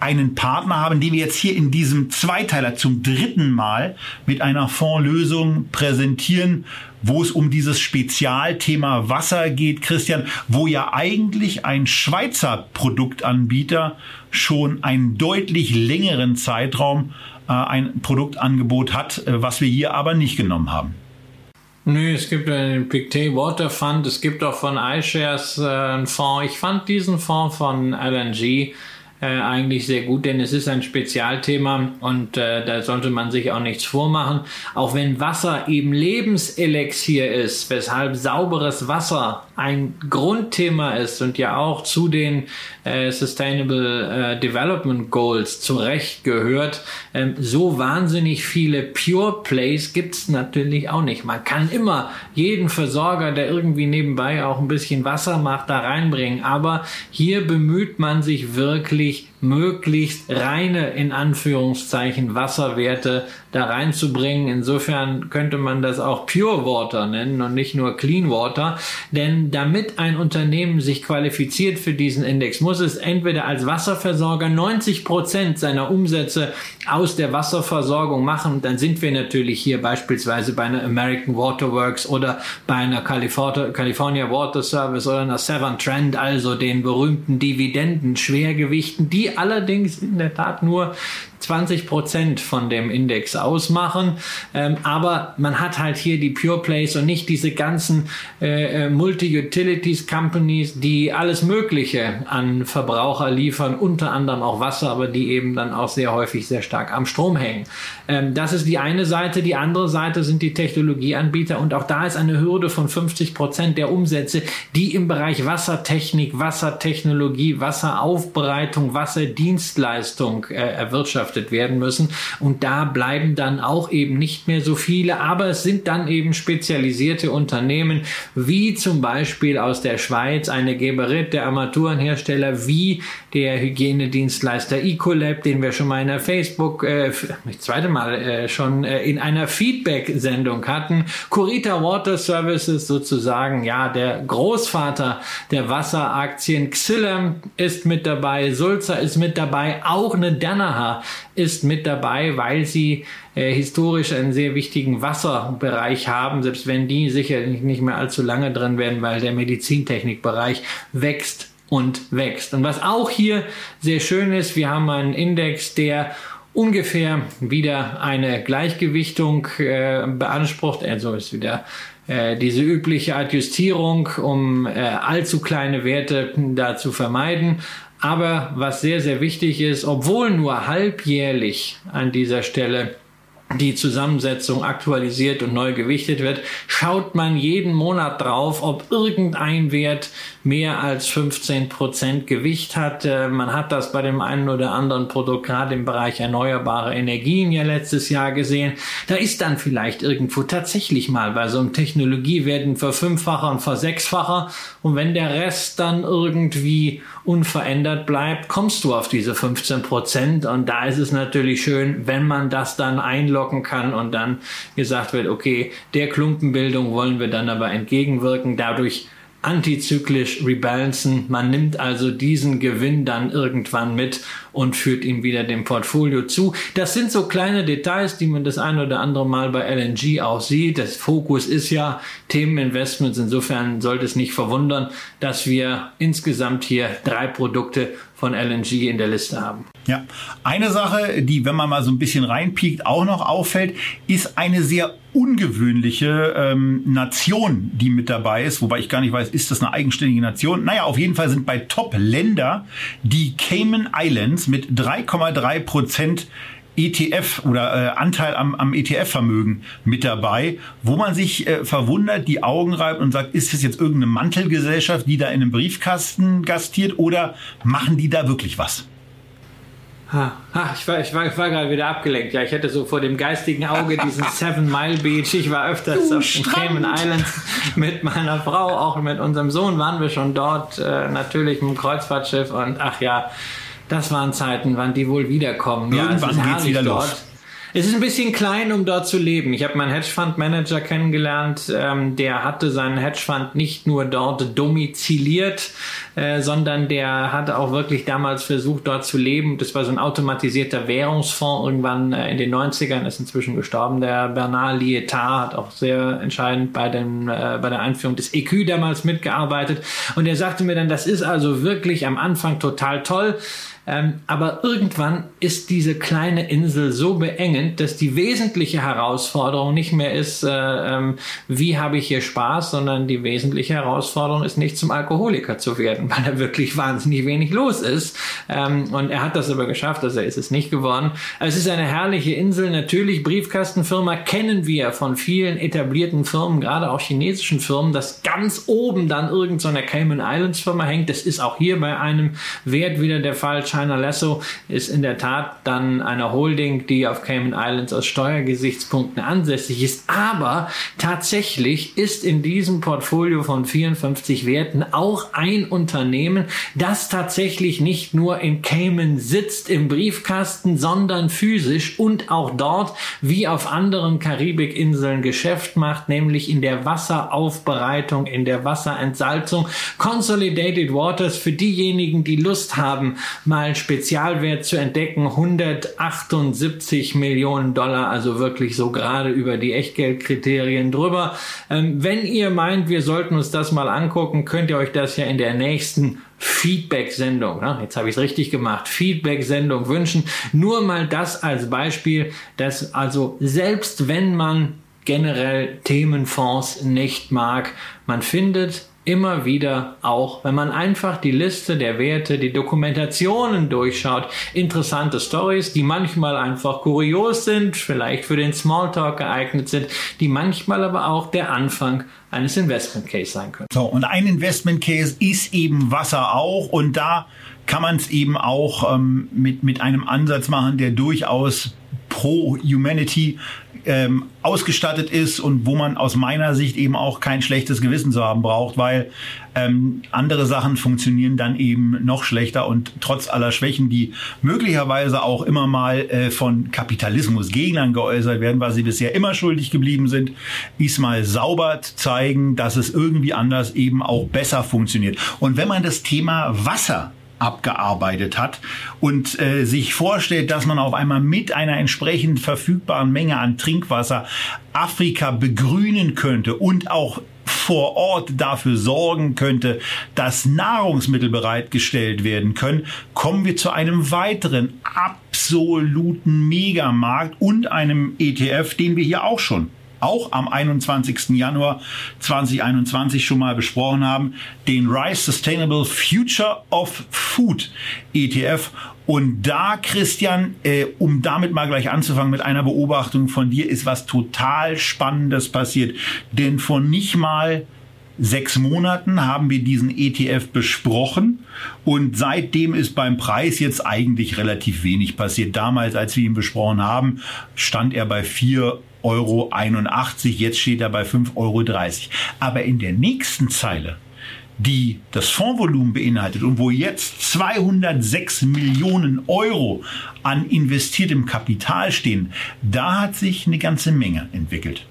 Speaker 2: einen Partner haben, den wir jetzt hier in diesem Zweiteiler zum dritten Mal mit einer Fondslösung präsentieren, wo es um dieses Spezialthema Wasser geht, Christian, wo ja eigentlich ein Schweizer Produktanbieter schon einen deutlich längeren Zeitraum äh, ein Produktangebot hat, äh, was wir hier aber nicht genommen haben.
Speaker 3: Nö, es gibt den Pictet Water Fund, es gibt auch von iShares äh, einen Fonds. Ich fand diesen Fonds von LNG äh, eigentlich sehr gut, denn es ist ein Spezialthema und äh, da sollte man sich auch nichts vormachen. Auch wenn Wasser eben Lebenselixier ist, weshalb sauberes Wasser ein Grundthema ist und ja auch zu den äh, Sustainable äh, Development Goals zurecht gehört, ähm, so wahnsinnig viele Pure Plays gibt's natürlich auch nicht. Man kann immer jeden Versorger, der irgendwie nebenbei auch ein bisschen Wasser macht, da reinbringen, aber hier bemüht man sich wirklich möglichst reine, in Anführungszeichen, Wasserwerte da reinzubringen. Insofern könnte man das auch Pure Water nennen und nicht nur Clean Water. Denn damit ein Unternehmen sich qualifiziert für diesen Index, muss es entweder als Wasserversorger 90 Prozent seiner Umsätze aus der Wasserversorgung machen. Dann sind wir natürlich hier beispielsweise bei einer American Water Works oder bei einer California Water Service oder einer Severn Trend, also den berühmten Dividenden, Schwergewichten, die allerdings in der Tat nur 20 Prozent von dem Index ausmachen. Ähm, aber man hat halt hier die Pure Plays und nicht diese ganzen äh, äh, Multi-Utilities Companies, die alles Mögliche an Verbraucher liefern, unter anderem auch Wasser, aber die eben dann auch sehr häufig sehr stark am Strom hängen. Ähm, das ist die eine Seite. Die andere Seite sind die Technologieanbieter und auch da ist eine Hürde von 50 Prozent der Umsätze, die im Bereich Wassertechnik, Wassertechnologie, Wasseraufbereitung, Wasserdienstleistung äh, erwirtschaftet bewirtschaftet werden müssen. Und da bleiben dann auch eben nicht mehr so viele, aber es sind dann eben spezialisierte Unternehmen, wie zum Beispiel aus der Schweiz eine Geberit, der Armaturenhersteller, wie der Hygienedienstleister Ecolab, den wir schon mal in der Facebook, äh, das zweite Mal äh, schon äh, in einer Feedback-Sendung hatten. Curita Water Services sozusagen, ja, der Großvater der Wasseraktien. Xylem ist mit dabei, Sulzer ist mit dabei, auch eine Danaher ist mit dabei, weil sie äh, historisch einen sehr wichtigen Wasserbereich haben, selbst wenn die sicherlich nicht mehr allzu lange drin werden, weil der Medizintechnikbereich wächst und wächst. Und was auch hier sehr schön ist, wir haben einen Index, der ungefähr wieder eine Gleichgewichtung äh, beansprucht. Also ist wieder äh, diese übliche Adjustierung, um äh, allzu kleine Werte da zu vermeiden. Aber was sehr, sehr wichtig ist, obwohl nur halbjährlich an dieser Stelle die Zusammensetzung aktualisiert und neu gewichtet wird, schaut man jeden Monat drauf, ob irgendein Wert mehr als 15 Prozent Gewicht hat. Äh, man hat das bei dem einen oder anderen Produkt gerade im Bereich erneuerbare Energien ja letztes Jahr gesehen. Da ist dann vielleicht irgendwo tatsächlich mal bei so einem Technologiewert ein Verfünffacher und Versechsfacher. Und wenn der Rest dann irgendwie unverändert bleibt, kommst du auf diese 15 Prozent. Und da ist es natürlich schön, wenn man das dann einloggen kann und dann gesagt wird, okay, der Klumpenbildung wollen wir dann aber entgegenwirken. Dadurch antizyklisch rebalancen. Man nimmt also diesen Gewinn dann irgendwann mit und führt ihm wieder dem Portfolio zu. Das sind so kleine Details, die man das ein oder andere Mal bei LNG auch sieht. Das Fokus ist ja Themeninvestments. Insofern sollte es nicht verwundern, dass wir insgesamt hier drei Produkte von LNG in der Liste haben.
Speaker 2: Ja, eine Sache, die, wenn man mal so ein bisschen reinpiekt, auch noch auffällt, ist eine sehr ungewöhnliche ähm, Nation, die mit dabei ist. Wobei ich gar nicht weiß, ist das eine eigenständige Nation? Naja, auf jeden Fall sind bei Top-Länder die Cayman Islands mit 3,3 Prozent ETF oder äh, Anteil am, am ETF-Vermögen mit dabei, wo man sich äh, verwundert, die Augen reibt und sagt, ist das jetzt irgendeine Mantelgesellschaft, die da in einem Briefkasten gastiert oder machen die da wirklich was?
Speaker 3: ich war, ich war, ich war gerade wieder abgelenkt. Ja, ich hätte so vor dem geistigen Auge diesen [laughs] Seven Mile Beach. Ich war öfters du auf den Cayman Islands mit meiner Frau, auch mit unserem Sohn waren wir schon dort, äh, natürlich mit dem Kreuzfahrtschiff und ach ja, das waren Zeiten, wann die wohl wiederkommen.
Speaker 2: Irgendwann ja, geht's wieder dort. los.
Speaker 3: Es ist ein bisschen klein, um dort zu leben. Ich habe meinen Hedgefonds-Manager kennengelernt, ähm, der hatte seinen Hedgefonds nicht nur dort domiziliert, äh, sondern der hatte auch wirklich damals versucht, dort zu leben. Das war so ein automatisierter Währungsfonds irgendwann äh, in den 90ern, ist inzwischen gestorben. Der Bernard Lietard hat auch sehr entscheidend bei, dem, äh, bei der Einführung des EQ damals mitgearbeitet. Und er sagte mir dann, das ist also wirklich am Anfang total toll. Ähm, aber irgendwann ist diese kleine Insel so beengend, dass die wesentliche Herausforderung nicht mehr ist, äh, ähm, wie habe ich hier Spaß, sondern die wesentliche Herausforderung ist nicht zum Alkoholiker zu werden, [laughs] weil da wirklich wahnsinnig wenig los ist. Ähm, und er hat das aber geschafft, also er ist es nicht geworden. Es ist eine herrliche Insel. Natürlich, Briefkastenfirma kennen wir von vielen etablierten Firmen, gerade auch chinesischen Firmen, dass ganz oben dann irgendeine so Cayman Islands Firma hängt. Das ist auch hier bei einem Wert wieder der Fall. China Lasso ist in der Tat dann eine Holding, die auf Cayman Islands aus Steuergesichtspunkten ansässig ist. Aber tatsächlich ist in diesem Portfolio von 54 Werten auch ein Unternehmen, das tatsächlich nicht nur in Cayman sitzt im Briefkasten, sondern physisch und auch dort wie auf anderen Karibikinseln Geschäft macht, nämlich in der Wasseraufbereitung, in der Wasserentsalzung. Consolidated Waters für diejenigen, die Lust haben, mal einen Spezialwert zu entdecken, 178 Millionen Dollar, also wirklich so gerade über die Echtgeldkriterien drüber. Ähm, wenn ihr meint, wir sollten uns das mal angucken, könnt ihr euch das ja in der nächsten Feedback-Sendung, ne? jetzt habe ich es richtig gemacht, Feedback-Sendung wünschen. Nur mal das als Beispiel, dass also selbst wenn man generell Themenfonds nicht mag, man findet immer wieder auch, wenn man einfach die Liste der Werte, die Dokumentationen durchschaut, interessante Stories, die manchmal einfach kurios sind, vielleicht für den Smalltalk geeignet sind, die manchmal aber auch der Anfang eines Investment Case sein können.
Speaker 2: So, und ein Investment Case ist eben Wasser auch und da kann man es eben auch ähm, mit, mit einem Ansatz machen, der durchaus pro Humanity ähm, ausgestattet ist und wo man aus meiner Sicht eben auch kein schlechtes Gewissen zu haben braucht, weil ähm, andere Sachen funktionieren dann eben noch schlechter und trotz aller Schwächen, die möglicherweise auch immer mal äh, von Kapitalismusgegnern geäußert werden, weil sie bisher immer schuldig geblieben sind, ist mal sauber zeigen, dass es irgendwie anders eben auch besser funktioniert. Und wenn man das Thema Wasser abgearbeitet hat und äh, sich vorstellt, dass man auf einmal mit einer entsprechend verfügbaren Menge an Trinkwasser Afrika begrünen könnte und auch vor Ort dafür sorgen könnte, dass Nahrungsmittel bereitgestellt werden können, kommen wir zu einem weiteren absoluten Megamarkt und einem ETF, den wir hier auch schon auch am 21. Januar 2021 schon mal besprochen haben, den Rise Sustainable Future of Food ETF. Und da, Christian, äh, um damit mal gleich anzufangen mit einer Beobachtung von dir, ist was total Spannendes passiert. Denn vor nicht mal sechs Monaten haben wir diesen ETF besprochen und seitdem ist beim Preis jetzt eigentlich relativ wenig passiert. Damals, als wir ihn besprochen haben, stand er bei vier Euro. Jetzt steht er bei 5,30 Euro. Aber in der nächsten Zeile die das Fondsvolumen beinhaltet und wo jetzt 206 Millionen Euro an investiertem Kapital stehen, da hat sich eine ganze Menge entwickelt.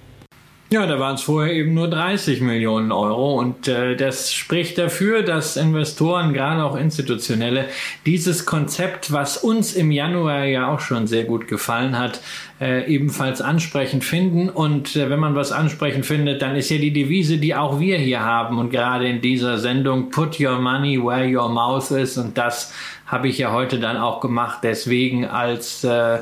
Speaker 3: Ja, da waren es vorher eben nur 30 Millionen Euro und äh, das spricht dafür, dass Investoren, gerade auch institutionelle, dieses Konzept, was uns im Januar ja auch schon sehr gut gefallen hat, äh, ebenfalls ansprechend finden. Und äh, wenn man was ansprechend findet, dann ist ja die Devise, die auch wir hier haben. Und gerade in dieser Sendung, put your money where your mouth is. Und das habe ich ja heute dann auch gemacht, deswegen als äh,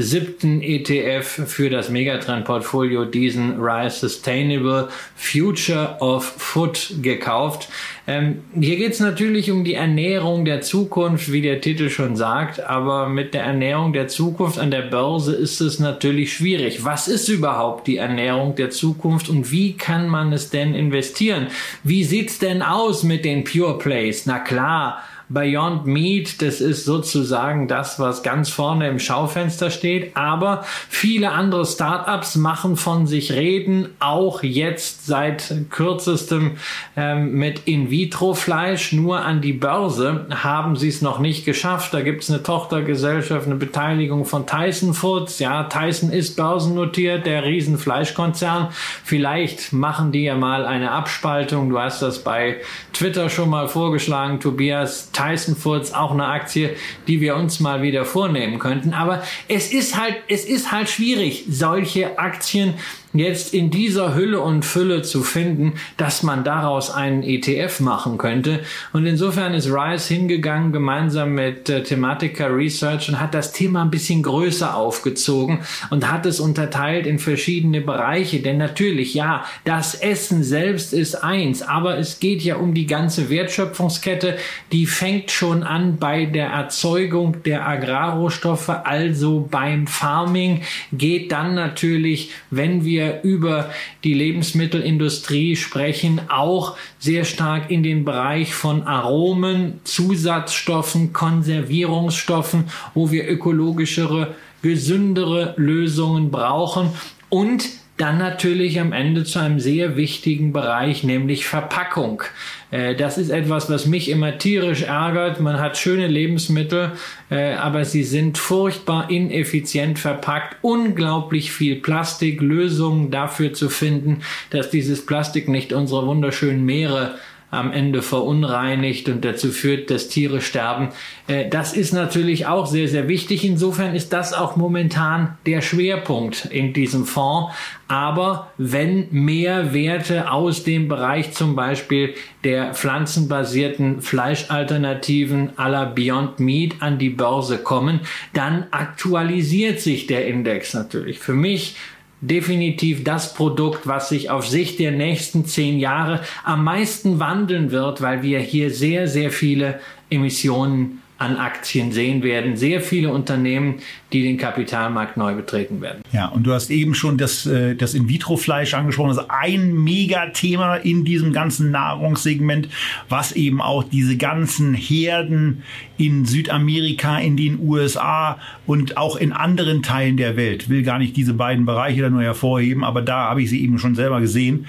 Speaker 3: siebten ETF für das Megatrend-Portfolio diesen Rise Sustainable Future of Food gekauft. Ähm, hier geht es natürlich um die Ernährung der Zukunft, wie der Titel schon sagt, aber mit der Ernährung der Zukunft an der Börse ist es natürlich schwierig. Was ist überhaupt die Ernährung der Zukunft und wie kann man es denn investieren? Wie sieht's denn aus mit den Pure Plays? Na klar, Beyond Meat, das ist sozusagen das, was ganz vorne im Schaufenster steht. Aber viele andere Startups machen von sich reden, auch jetzt seit kürzestem ähm, mit In-vitro-Fleisch. Nur an die Börse haben sie es noch nicht geschafft. Da gibt es eine Tochtergesellschaft, eine Beteiligung von Tyson Foods. Ja, Tyson ist börsennotiert, der Riesenfleischkonzern. Vielleicht machen die ja mal eine Abspaltung. Du hast das bei Twitter schon mal vorgeschlagen, Tobias. Tyson Foods, auch eine Aktie, die wir uns mal wieder vornehmen könnten. Aber es ist halt, es ist halt schwierig, solche Aktien jetzt in dieser Hülle und Fülle zu finden, dass man daraus einen ETF machen könnte. Und insofern ist Rice hingegangen gemeinsam mit äh, Thematica Research und hat das Thema ein bisschen größer aufgezogen und hat es unterteilt in verschiedene Bereiche. Denn natürlich, ja, das Essen selbst ist eins, aber es geht ja um die ganze Wertschöpfungskette. Die fängt schon an bei der Erzeugung der Agrarrohstoffe, also beim Farming, geht dann natürlich, wenn wir wir über die Lebensmittelindustrie sprechen, auch sehr stark in den Bereich von Aromen, Zusatzstoffen, Konservierungsstoffen, wo wir ökologischere, gesündere Lösungen brauchen und dann natürlich am Ende zu einem sehr wichtigen Bereich, nämlich Verpackung. Äh, das ist etwas, was mich immer tierisch ärgert. Man hat schöne Lebensmittel, äh, aber sie sind furchtbar ineffizient verpackt. Unglaublich viel Plastik, Lösungen dafür zu finden, dass dieses Plastik nicht unsere wunderschönen Meere am Ende verunreinigt und dazu führt, dass Tiere sterben. Äh, das ist natürlich auch sehr, sehr wichtig. Insofern ist das auch momentan der Schwerpunkt in diesem Fonds. Aber wenn mehr Werte aus dem Bereich zum Beispiel der pflanzenbasierten Fleischalternativen aller Beyond Meat an die Börse kommen, dann aktualisiert sich der Index natürlich. Für mich definitiv das Produkt, was sich auf Sicht der nächsten zehn Jahre am meisten wandeln wird, weil wir hier sehr, sehr viele Emissionen an Aktien sehen werden. Sehr viele Unternehmen, die den Kapitalmarkt neu betreten werden.
Speaker 2: Ja, und du hast eben schon das, äh, das In-vitro-Fleisch angesprochen. Das ist ein Megathema in diesem ganzen Nahrungssegment, was eben auch diese ganzen Herden in Südamerika, in den USA und auch in anderen Teilen der Welt, will gar nicht diese beiden Bereiche da nur hervorheben, aber da habe ich sie eben schon selber gesehen,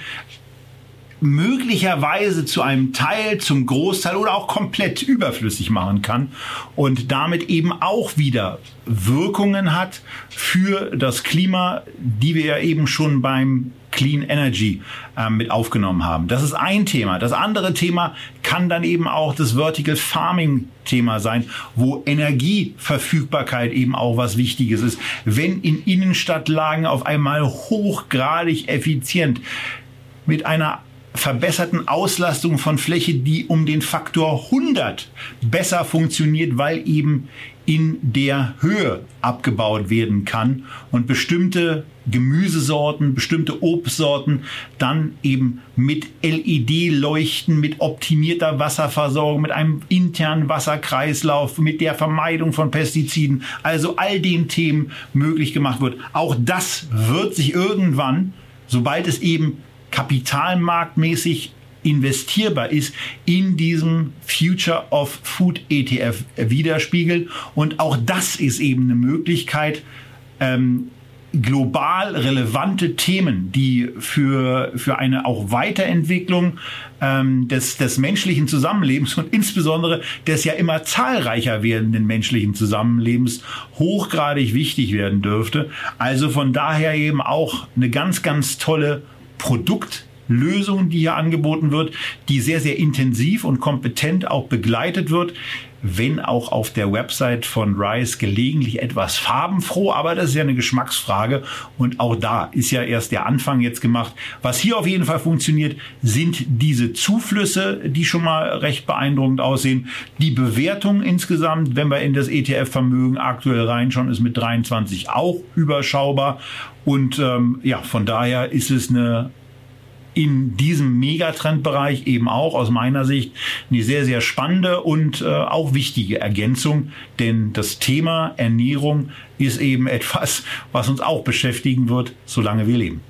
Speaker 2: möglicherweise zu einem Teil, zum Großteil oder auch komplett überflüssig machen kann und damit eben auch wieder Wirkungen hat für das Klima, die wir ja eben schon beim Clean Energy äh, mit aufgenommen haben. Das ist ein Thema. Das andere Thema kann dann eben auch das Vertical Farming Thema sein, wo Energieverfügbarkeit eben auch was Wichtiges ist. Wenn in Innenstadtlagen auf einmal hochgradig effizient mit einer verbesserten Auslastung von Fläche, die um den Faktor 100 besser funktioniert, weil eben in der Höhe abgebaut werden kann und bestimmte Gemüsesorten, bestimmte Obstsorten dann eben mit LED-Leuchten, mit optimierter Wasserversorgung, mit einem internen Wasserkreislauf, mit der Vermeidung von Pestiziden, also all den Themen möglich gemacht wird. Auch das wird sich irgendwann, sobald es eben kapitalmarktmäßig investierbar ist, in diesem Future of Food ETF widerspiegelt. Und auch das ist eben eine Möglichkeit, ähm, global relevante Themen, die für, für eine auch Weiterentwicklung ähm, des, des menschlichen Zusammenlebens und insbesondere des ja immer zahlreicher werdenden menschlichen Zusammenlebens hochgradig wichtig werden dürfte. Also von daher eben auch eine ganz, ganz tolle Produkt Produktlösung, die hier angeboten wird, die sehr, sehr intensiv und kompetent auch begleitet wird wenn auch auf der Website von Rice gelegentlich etwas farbenfroh, aber das ist ja eine Geschmacksfrage und auch da ist ja erst der Anfang jetzt gemacht. Was hier auf jeden Fall funktioniert, sind diese Zuflüsse, die schon mal recht beeindruckend aussehen. Die Bewertung insgesamt, wenn wir in das ETF-Vermögen aktuell reinschauen, ist mit 23 auch überschaubar und ähm, ja, von daher ist es eine in diesem Megatrendbereich eben auch aus meiner Sicht eine sehr, sehr spannende und äh, auch wichtige Ergänzung, denn das Thema Ernährung ist eben etwas, was uns auch beschäftigen wird, solange wir leben.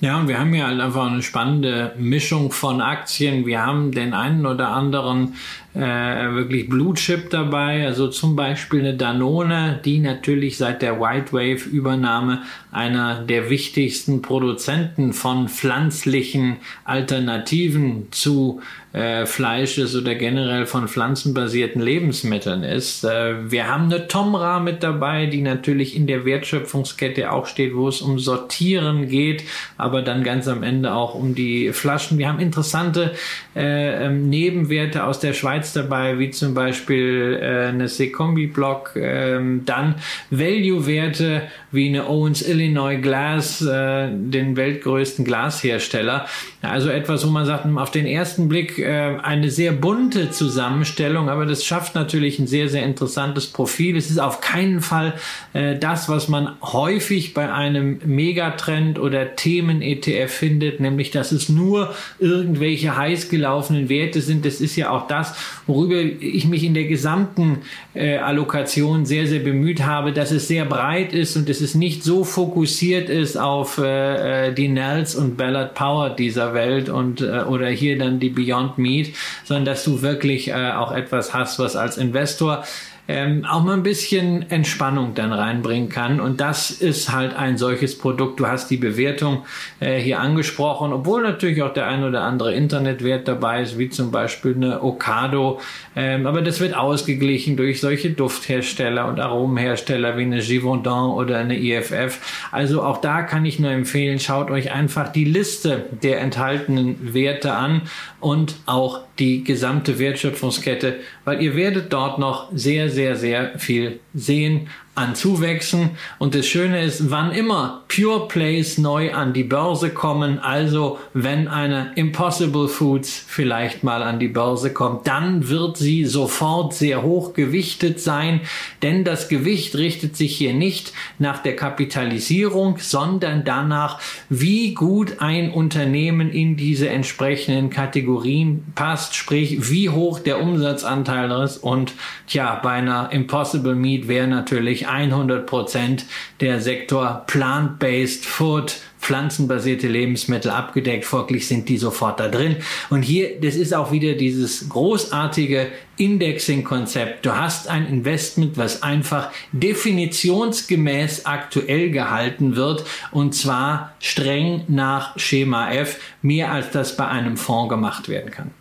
Speaker 3: Ja, und wir haben ja halt einfach eine spannende Mischung von Aktien. Wir haben den einen oder anderen äh, wirklich Blue Chip dabei, also zum Beispiel eine Danone, die natürlich seit der White Wave Übernahme einer der wichtigsten Produzenten von pflanzlichen Alternativen zu äh, Fleisches oder generell von pflanzenbasierten Lebensmitteln ist. Äh, wir haben eine Tomra mit dabei, die natürlich in der Wertschöpfungskette auch steht, wo es um Sortieren geht, aber dann ganz am Ende auch um die Flaschen. Wir haben interessante äh, ähm, Nebenwerte aus der Schweiz dabei, wie zum Beispiel äh, eine Sekombi-Block, ähm, dann Value-Werte wie eine Owens Illinois Glass, äh, den weltgrößten Glashersteller. Also etwas, wo man sagt, auf den ersten Blick äh, eine sehr bunte Zusammenstellung, aber das schafft natürlich ein sehr, sehr interessantes Profil. Es ist auf keinen Fall äh, das, was man häufig bei einem Megatrend oder Themen-ETF findet, nämlich dass es nur irgendwelche heiß gelaufenen Werte sind. Das ist ja auch das, worüber ich mich in der gesamten äh, Allokation sehr, sehr bemüht habe, dass es sehr breit ist und es ist nicht so fokussiert ist auf äh, äh die Nels und Ballard Power dieser Welt und äh, oder hier dann die Beyond Meat, sondern dass du wirklich äh, auch etwas hast, was als Investor ähm, auch mal ein bisschen Entspannung dann reinbringen kann. Und das ist halt ein solches Produkt. Du hast die Bewertung äh, hier angesprochen, obwohl natürlich auch der ein oder andere Internetwert dabei ist, wie zum Beispiel eine Ocado. Ähm, aber das wird ausgeglichen durch solche Dufthersteller und Aromenhersteller wie eine Givaudan oder eine IFF. Also auch da kann ich nur empfehlen, schaut euch einfach die Liste der enthaltenen Werte an und auch die gesamte Wertschöpfungskette, weil ihr werdet dort noch sehr, sehr, sehr viel sehen an Zuwächsen. Und das Schöne ist, wann immer Pure Plays neu an die Börse kommen, also wenn eine Impossible Foods vielleicht mal an die Börse kommt, dann wird sie sofort sehr hoch gewichtet sein, denn das Gewicht richtet sich hier nicht nach der Kapitalisierung, sondern danach, wie gut ein Unternehmen in diese entsprechenden Kategorien passt, sprich wie hoch der Umsatzanteil ist und tja, bei einer Impossible Meat wäre natürlich 100 Prozent der Sektor Plant-Based Food, pflanzenbasierte Lebensmittel abgedeckt. Folglich sind die sofort da drin. Und hier, das ist auch wieder dieses großartige Indexing-Konzept. Du hast ein Investment, was einfach definitionsgemäß aktuell gehalten wird und zwar streng nach Schema F, mehr als das bei einem Fonds gemacht werden kann.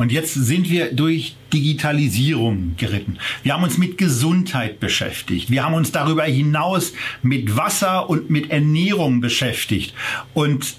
Speaker 2: Und jetzt sind wir durch Digitalisierung geritten. Wir haben uns mit Gesundheit beschäftigt. Wir haben uns darüber hinaus mit Wasser und mit Ernährung beschäftigt. Und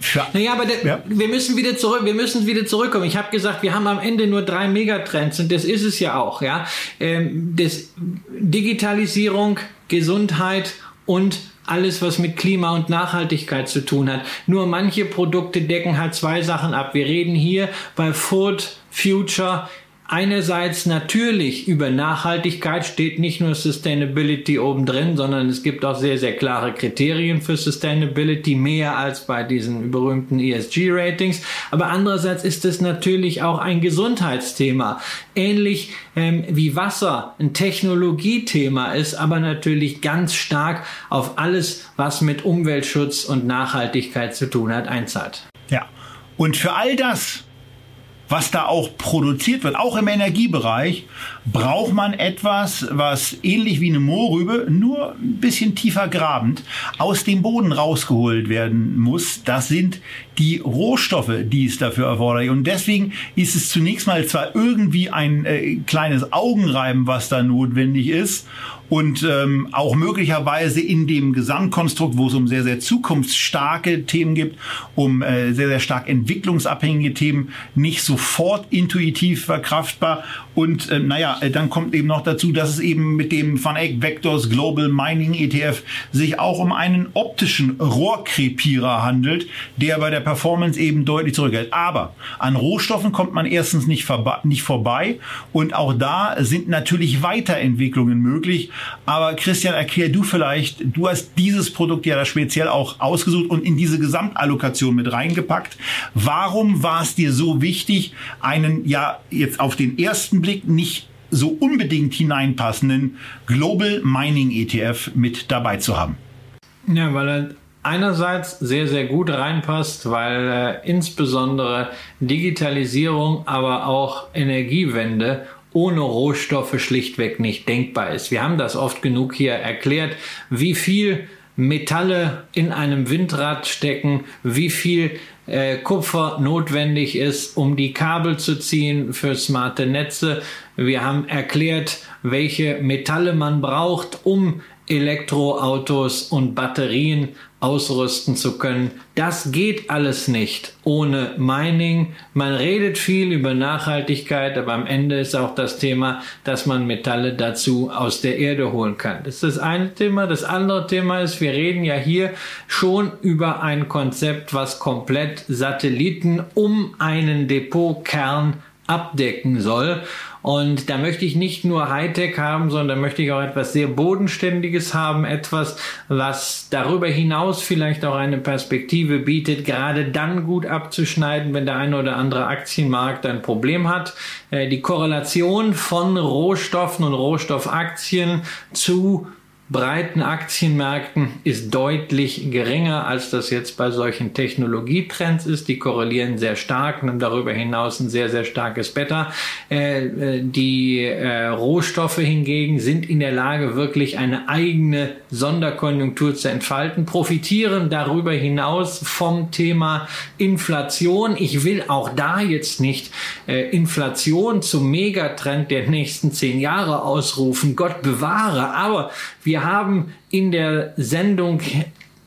Speaker 3: für naja, aber der, ja. wir müssen wieder zurück, wir müssen wieder zurückkommen. Ich habe gesagt, wir haben am Ende nur drei Megatrends und das ist es ja auch, ja. Ähm, das Digitalisierung, Gesundheit und alles, was mit Klima und Nachhaltigkeit zu tun hat. Nur manche Produkte decken halt zwei Sachen ab. Wir reden hier bei Food Future einerseits natürlich über Nachhaltigkeit steht nicht nur Sustainability oben drin, sondern es gibt auch sehr, sehr klare Kriterien für Sustainability, mehr als bei diesen berühmten ESG-Ratings. Aber andererseits ist es natürlich auch ein Gesundheitsthema. Ähnlich ähm, wie Wasser ein Technologiethema ist, aber natürlich ganz stark auf alles, was mit Umweltschutz und Nachhaltigkeit zu tun hat, einzahlt.
Speaker 2: Ja. Und für all das was da auch produziert wird, auch im Energiebereich, braucht man etwas, was ähnlich wie eine Moorrübe, nur ein bisschen tiefer grabend, aus dem Boden rausgeholt werden muss. Das sind die Rohstoffe, die es dafür erforderlich. Und deswegen ist es zunächst mal zwar irgendwie ein äh, kleines Augenreiben, was da notwendig ist und ähm, auch möglicherweise in dem Gesamtkonstrukt, wo es um sehr, sehr zukunftsstarke Themen gibt, um äh, sehr, sehr stark entwicklungsabhängige Themen, nicht sofort intuitiv verkraftbar. Und äh, naja, dann kommt eben noch dazu, dass es eben mit dem Van Eyck Vectors Global Mining ETF sich auch um einen optischen Rohrkrepierer handelt, der bei der Performance eben deutlich zurückhält. Aber an Rohstoffen kommt man erstens nicht, nicht vorbei und auch da sind natürlich Weiterentwicklungen möglich. Aber Christian, erklär du vielleicht, du hast dieses Produkt ja da speziell auch ausgesucht und in diese Gesamtallokation mit reingepackt. Warum war es dir so wichtig, einen ja jetzt auf den ersten Blick nicht so unbedingt hineinpassenden Global Mining ETF mit dabei zu haben?
Speaker 3: Ja, weil er einerseits sehr, sehr gut reinpasst, weil äh, insbesondere Digitalisierung, aber auch Energiewende ohne Rohstoffe schlichtweg nicht denkbar ist. Wir haben das oft genug hier erklärt, wie viel Metalle in einem Windrad stecken, wie viel äh, Kupfer notwendig ist, um die Kabel zu ziehen für smarte Netze. Wir haben erklärt, welche Metalle man braucht, um Elektroautos und Batterien ausrüsten zu können. Das geht alles nicht ohne Mining. Man redet viel über Nachhaltigkeit, aber am Ende ist auch das Thema, dass man Metalle dazu aus der Erde holen kann. Das ist das eine Thema. Das andere Thema ist, wir reden ja hier schon über ein Konzept, was komplett Satelliten um einen Depotkern abdecken soll. Und da möchte ich nicht nur Hightech haben, sondern möchte ich auch etwas sehr Bodenständiges haben, etwas, was darüber hinaus vielleicht auch eine Perspektive bietet, gerade dann gut abzuschneiden, wenn der eine oder andere Aktienmarkt ein Problem hat. Äh, die Korrelation von Rohstoffen und Rohstoffaktien zu breiten Aktienmärkten ist deutlich geringer, als das jetzt bei solchen Technologietrends ist. Die korrelieren sehr stark und darüber hinaus ein sehr, sehr starkes Beta. Äh, äh, die äh, Rohstoffe hingegen sind in der Lage, wirklich eine eigene Sonderkonjunktur zu entfalten, profitieren darüber hinaus vom Thema Inflation. Ich will auch da jetzt nicht Inflation zum Megatrend der nächsten zehn Jahre ausrufen. Gott bewahre. Aber wir haben in der Sendung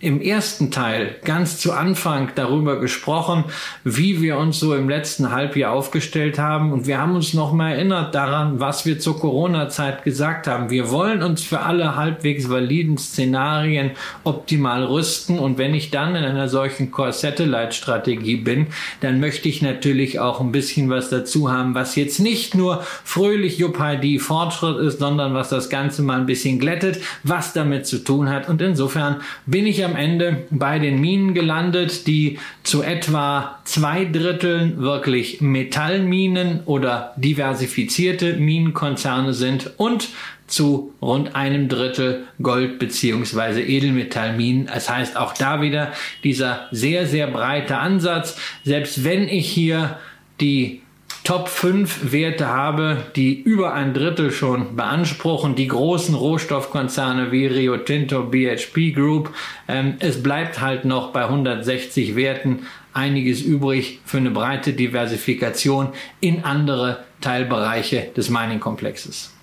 Speaker 3: im ersten Teil ganz zu Anfang darüber gesprochen, wie wir uns so im letzten Halbjahr aufgestellt haben. Und wir haben uns nochmal erinnert daran, was wir zur Corona-Zeit gesagt haben. Wir wollen uns für alle halbwegs validen Szenarien optimal rüsten. Und wenn ich dann in einer solchen Core-Satellite-Strategie bin, dann möchte ich natürlich auch ein bisschen was dazu haben, was jetzt nicht nur fröhlich Jupp-ID Fortschritt ist, sondern was das Ganze mal ein bisschen glättet, was damit zu tun hat. Und insofern bin ich am am Ende bei den Minen gelandet, die zu etwa zwei Dritteln wirklich Metallminen oder diversifizierte Minenkonzerne sind und zu rund einem Drittel Gold- bzw. Edelmetallminen. Das heißt auch da wieder dieser sehr, sehr breite Ansatz. Selbst wenn ich hier die Top 5 Werte habe, die über ein Drittel schon beanspruchen, die großen Rohstoffkonzerne wie Rio Tinto, BHP Group. Ähm, es bleibt halt noch bei 160 Werten einiges übrig für eine breite Diversifikation in andere Teilbereiche des Mining-Komplexes.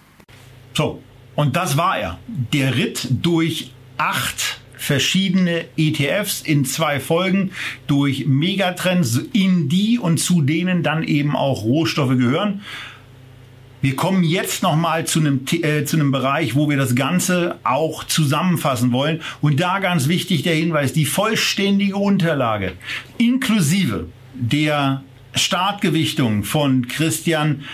Speaker 2: So, und das war er. Der Ritt durch acht verschiedene ETFs in zwei Folgen durch Megatrends, in die und zu denen dann eben auch Rohstoffe gehören. Wir kommen jetzt nochmal zu einem, äh, zu einem Bereich, wo wir das Ganze auch zusammenfassen wollen. Und da ganz wichtig der Hinweis, die vollständige Unterlage inklusive der Startgewichtung von Christian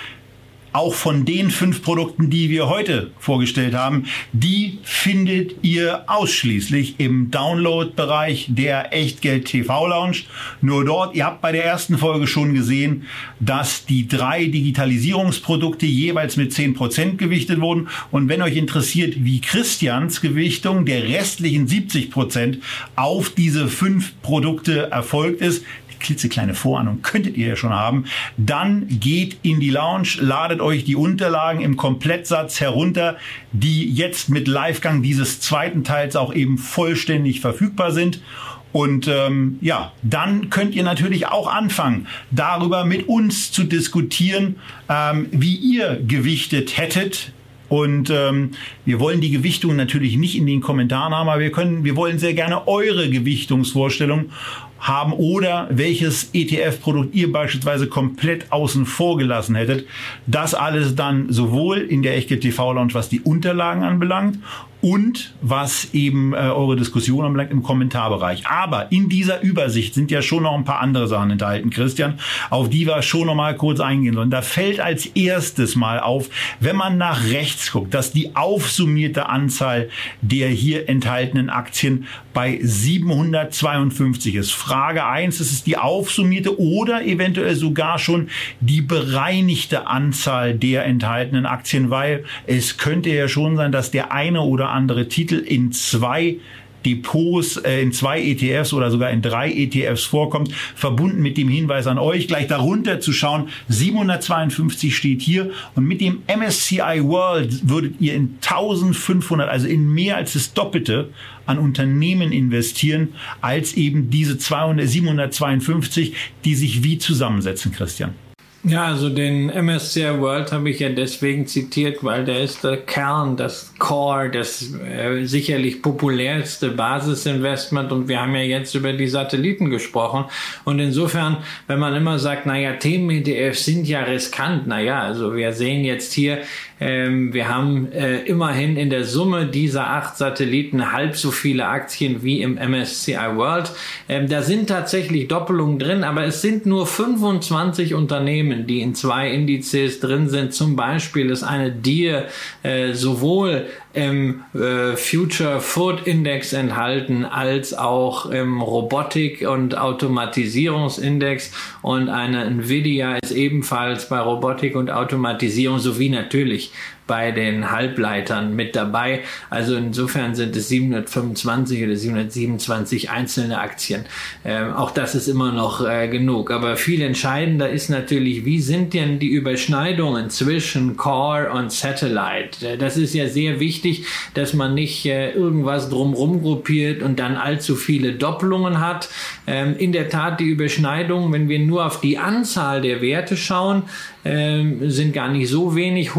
Speaker 2: auch von den fünf Produkten, die wir heute vorgestellt haben, die findet ihr ausschließlich im Download-Bereich der Echtgeld TV Lounge. Nur dort, ihr habt bei der ersten Folge schon gesehen, dass die drei Digitalisierungsprodukte jeweils mit zehn Prozent gewichtet wurden. Und wenn euch interessiert, wie Christians Gewichtung der restlichen 70 Prozent auf diese fünf Produkte erfolgt ist, klitzekleine Vorahnung könntet ihr ja schon haben. Dann geht in die Lounge, ladet euch die Unterlagen im Komplettsatz herunter, die jetzt mit Livegang dieses zweiten Teils auch eben vollständig verfügbar sind. Und ähm, ja, dann könnt ihr natürlich auch anfangen, darüber mit uns zu diskutieren, ähm, wie ihr gewichtet hättet und ähm, wir wollen die Gewichtung natürlich nicht in den Kommentaren haben, aber wir können, wir wollen sehr gerne eure Gewichtungsvorstellung haben oder welches ETF-Produkt ihr beispielsweise komplett außen vor gelassen hättet. Das alles dann sowohl in der Echtgeld TV Lounge, was die Unterlagen anbelangt und was eben äh, eure Diskussion anbelangt im Kommentarbereich. Aber in dieser Übersicht sind ja schon noch ein paar andere Sachen enthalten, Christian, auf die wir schon noch mal kurz eingehen sollen. Da fällt als erstes mal auf, wenn man nach rechts guckt, dass die aufsummierte Anzahl der hier enthaltenen Aktien bei 752 ist. Frage eins: ist es die aufsummierte oder eventuell sogar schon die bereinigte Anzahl der enthaltenen Aktien, weil es könnte ja schon sein, dass der eine oder andere Titel in zwei Depots äh, in zwei ETFs oder sogar in drei ETFs vorkommt, verbunden mit dem Hinweis an euch, gleich darunter zu schauen. 752 steht hier und mit dem MSCI World würdet ihr in 1500, also in mehr als das Doppelte an Unternehmen investieren, als eben diese 200, 752, die sich wie zusammensetzen, Christian.
Speaker 3: Ja, also den MSCI World habe ich ja deswegen zitiert, weil der ist der Kern, das Core, das äh, sicherlich populärste Basisinvestment. Und wir haben ja jetzt über die Satelliten gesprochen. Und insofern, wenn man immer sagt, naja, Themen-ETFs sind ja riskant, naja, also wir sehen jetzt hier, ähm, wir haben äh, immerhin in der Summe dieser acht Satelliten halb so viele Aktien wie im MSCI World. Ähm, da sind tatsächlich Doppelungen drin, aber es sind nur 25 Unternehmen, die in zwei Indizes drin sind. Zum Beispiel ist eine Deer äh, sowohl im äh, Future Food Index enthalten, als auch im Robotik- und Automatisierungsindex und eine Nvidia ist ebenfalls bei Robotik und Automatisierung sowie natürlich bei den Halbleitern mit dabei. Also insofern sind es 725 oder 727 einzelne Aktien. Ähm, auch das ist immer noch äh, genug. Aber viel entscheidender ist natürlich, wie sind denn die Überschneidungen zwischen Core und Satellite? Äh, das ist ja sehr wichtig, dass man nicht äh, irgendwas drumrum gruppiert und dann allzu viele Doppelungen hat. Ähm, in der Tat die Überschneidungen, wenn wir nur auf die Anzahl der Werte schauen, ähm, sind gar nicht so wenig.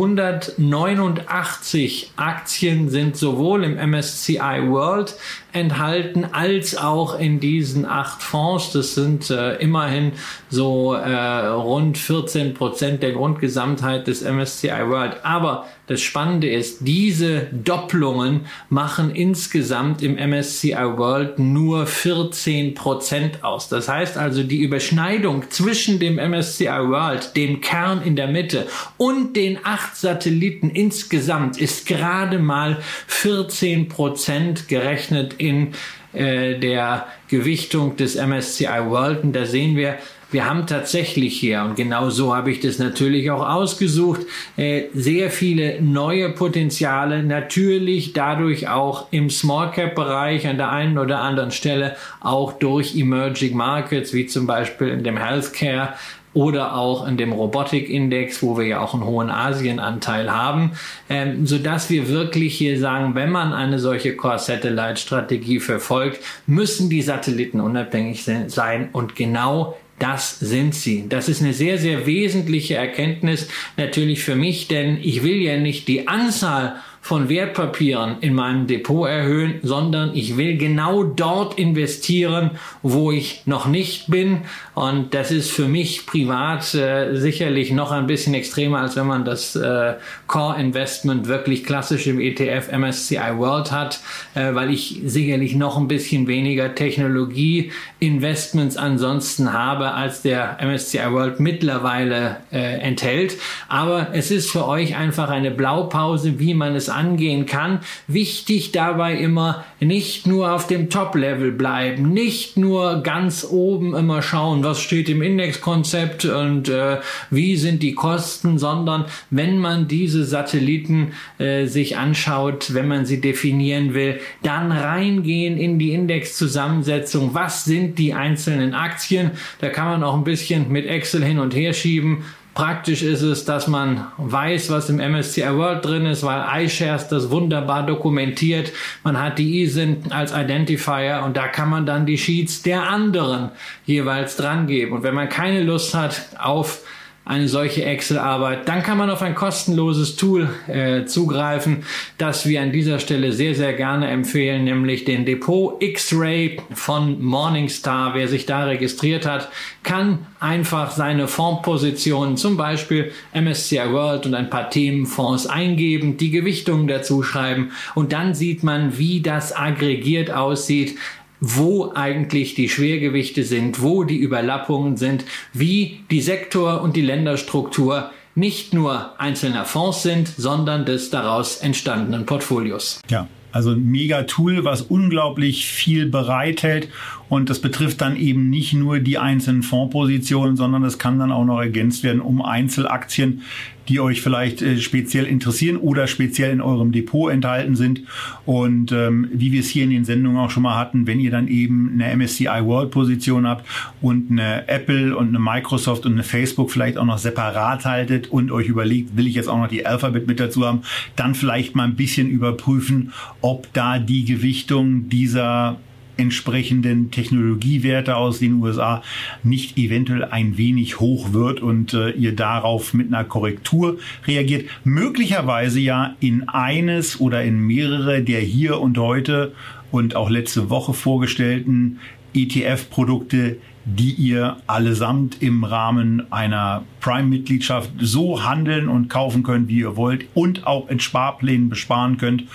Speaker 3: 189 Aktien sind sowohl im MSCI World enthalten als auch in diesen acht Fonds. Das sind äh, immerhin so äh, rund 14 Prozent der Grundgesamtheit des MSCI World. Aber das Spannende ist, diese Doppelungen machen insgesamt im MSCI World nur 14 Prozent aus. Das heißt also, die Überschneidung zwischen dem MSCI World, dem Kern in der Mitte und den acht Satelliten insgesamt ist gerade mal 14 Prozent gerechnet in äh, der Gewichtung des MSCI World. Und da sehen wir, wir haben tatsächlich hier, und genau so habe ich das natürlich auch ausgesucht, äh, sehr viele neue Potenziale, natürlich dadurch auch im Small Cap Bereich an der einen oder anderen Stelle auch durch Emerging Markets, wie zum Beispiel in dem Healthcare oder auch in dem Robotik-Index, wo wir ja auch einen hohen Asienanteil haben, ähm, so dass wir wirklich hier sagen, wenn man eine solche Core-Satellite-Strategie verfolgt, müssen die Satelliten unabhängig sein und genau das sind sie. Das ist eine sehr, sehr wesentliche Erkenntnis natürlich für mich, denn ich will ja nicht die Anzahl von Wertpapieren in meinem Depot erhöhen, sondern ich will genau dort investieren, wo ich noch nicht bin. Und das ist für mich privat äh, sicherlich noch ein bisschen extremer, als wenn man das äh, Core Investment wirklich klassisch im ETF MSCI World hat, äh, weil ich sicherlich noch ein bisschen weniger Technologie Investments ansonsten habe, als der MSCI World mittlerweile äh, enthält. Aber es ist für euch einfach eine Blaupause, wie man es angehen kann. Wichtig dabei immer nicht nur auf dem Top-Level bleiben, nicht nur ganz oben immer schauen, was steht im Indexkonzept und äh, wie sind die Kosten, sondern wenn man diese Satelliten äh, sich anschaut, wenn man sie definieren will, dann reingehen in die Indexzusammensetzung. Was sind die einzelnen Aktien? Da kann man auch ein bisschen mit Excel hin und her schieben. Praktisch ist es, dass man weiß, was im MSCI World drin ist, weil iShares das wunderbar dokumentiert. Man hat die ISIN als Identifier und da kann man dann die Sheets der anderen jeweils dran geben. Und wenn man keine Lust hat auf eine solche Excel-Arbeit, dann kann man auf ein kostenloses Tool äh, zugreifen, das wir an dieser Stelle sehr, sehr gerne empfehlen, nämlich den Depot X-Ray von Morningstar. Wer sich da registriert hat, kann einfach seine Fondspositionen, zum Beispiel MSCI World und ein paar Themenfonds eingeben, die Gewichtungen dazu schreiben. Und dann sieht man, wie das aggregiert aussieht wo eigentlich die Schwergewichte sind, wo die Überlappungen sind, wie die Sektor- und die Länderstruktur nicht nur einzelner Fonds sind, sondern des daraus entstandenen Portfolios.
Speaker 2: Ja, also ein mega Tool, was unglaublich viel bereithält Und das betrifft dann eben nicht nur die einzelnen Fondspositionen, sondern es kann dann auch noch ergänzt werden um Einzelaktien, die euch vielleicht äh, speziell interessieren oder speziell in eurem Depot enthalten sind. Und ähm, wie wir es hier in den Sendungen auch schon mal hatten, wenn ihr dann eben eine MSCI World Position habt und eine Apple und eine Microsoft und eine Facebook vielleicht auch noch separat haltet und euch überlegt, will ich jetzt auch noch die Alphabet mit dazu haben, dann vielleicht mal ein bisschen überprüfen, ob da die Gewichtung dieser entsprechenden Technologiewerte aus den USA nicht eventuell ein wenig hoch wird und äh, ihr darauf mit einer Korrektur reagiert. Möglicherweise ja in eines oder in mehrere der hier und heute und auch letzte Woche vorgestellten ETF-Produkte, die ihr allesamt im Rahmen einer Prime-Mitgliedschaft so handeln und kaufen könnt, wie ihr wollt und auch in Sparplänen besparen könnt.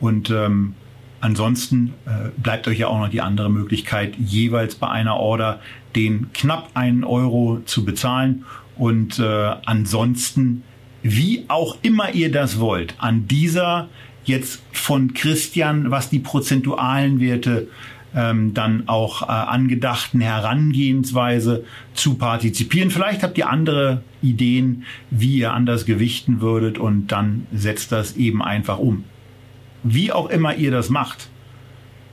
Speaker 2: Und ähm, Ansonsten äh, bleibt euch ja auch noch die andere Möglichkeit, jeweils bei einer Order den knapp einen Euro zu bezahlen. Und äh, ansonsten, wie auch immer ihr das wollt, an dieser jetzt von Christian, was die prozentualen Werte ähm, dann auch äh, angedachten Herangehensweise zu partizipieren. Vielleicht habt ihr andere Ideen, wie ihr anders gewichten würdet und dann setzt das eben einfach um wie auch immer ihr das macht,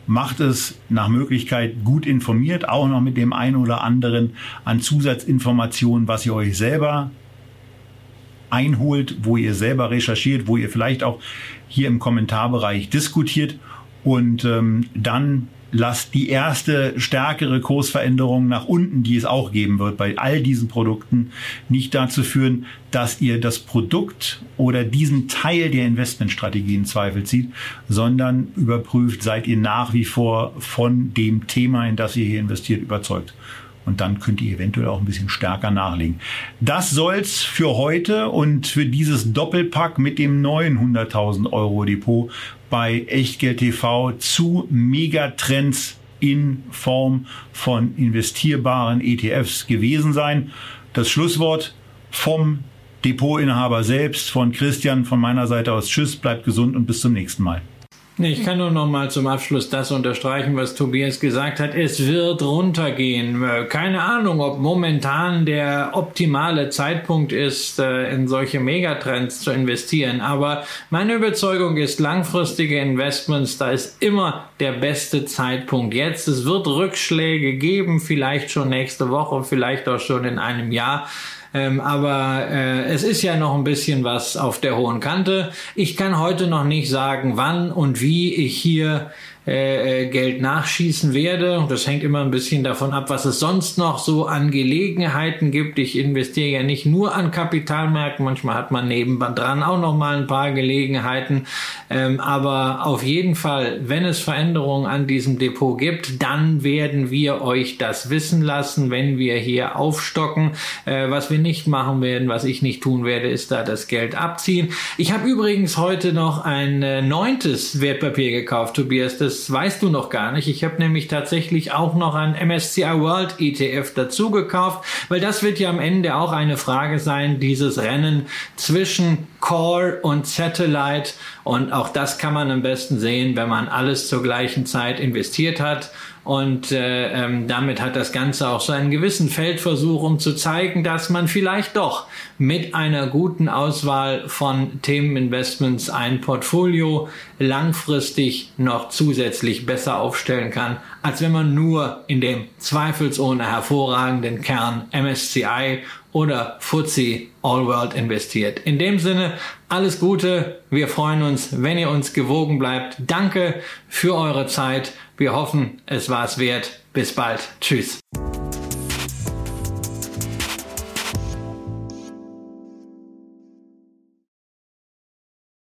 Speaker 2: macht es nach Möglichkeit gut informiert, auch noch mit dem einen oder anderen an Zusatzinformationen, was ihr euch selber einholt, wo ihr selber recherchiert, wo ihr vielleicht auch hier im Kommentarbereich diskutiert. Und ähm, dann lasst die erste stärkere Kursveränderung nach unten, die es auch geben wird bei all diesen Produkten, nicht dazu führen, dass ihr das Produkt oder diesen Teil der Investmentstrategie in Zweifel zieht, sondern überprüft, seid ihr nach wie vor von dem Thema, in das ihr hier investiert, überzeugt. Und dann könnt ihr eventuell auch ein bisschen stärker nachlegen. Das soll's für heute und für dieses Doppelpack mit dem neuen 100.000 Euro Depot bei Echtgeld TV zu Megatrends in Form von investierbaren ETFs gewesen sein. Das Schlusswort vom Depotinhaber selbst, von Christian von meiner Seite aus. Tschüss, bleibt gesund und bis zum nächsten Mal.
Speaker 3: Ich kann nur noch mal zum Abschluss das unterstreichen, was Tobias gesagt hat. Es wird runtergehen. Keine Ahnung, ob momentan der optimale Zeitpunkt ist, äh, in solche Megatrends zu investieren. Aber meine Überzeugung ist, langfristige Investments, da ist immer der beste Zeitpunkt jetzt. Es wird Rückschläge geben, vielleicht schon nächste Woche, vielleicht auch schon in einem Jahr. Ähm, aber äh, es ist ja noch ein bisschen was auf der hohen Kante. Ich kann heute noch nicht sagen, wann und wie ich hier äh, äh, Geld nachschießen werde. Das hängt immer ein bisschen davon ab, was es sonst noch so an Gelegenheiten gibt. Ich investiere ja nicht nur an Kapitalmärkten, manchmal hat man nebendran auch noch mal ein paar Gelegenheiten. Ähm, aber auf jeden Fall, wenn es Veränderungen an diesem Depot gibt, dann werden wir euch das wissen lassen, wenn wir hier aufstocken. Äh, was wir nicht machen werden, was ich nicht tun werde, ist da das Geld abziehen. Ich habe übrigens heute noch ein äh, neuntes Wertpapier gekauft, Tobias. Das das weißt du noch gar nicht. Ich habe nämlich tatsächlich auch noch ein MSCI World ETF dazu gekauft, weil das wird ja am Ende auch eine Frage sein, dieses Rennen zwischen Core und Satellite. Und auch das kann man am besten sehen, wenn man alles zur gleichen Zeit investiert hat und äh, ähm, damit hat das Ganze auch so einen gewissen Feldversuch, um zu zeigen, dass man vielleicht doch mit einer guten Auswahl von Themeninvestments ein Portfolio langfristig noch zusätzlich besser aufstellen kann, als wenn man nur in dem zweifelsohne hervorragenden Kern MSCI oder FTSE All World investiert. In dem Sinne, alles Gute. Wir freuen uns, wenn ihr uns gewogen bleibt. Danke für eure Zeit. Wir hoffen, es war es wert. Bis bald. Tschüss.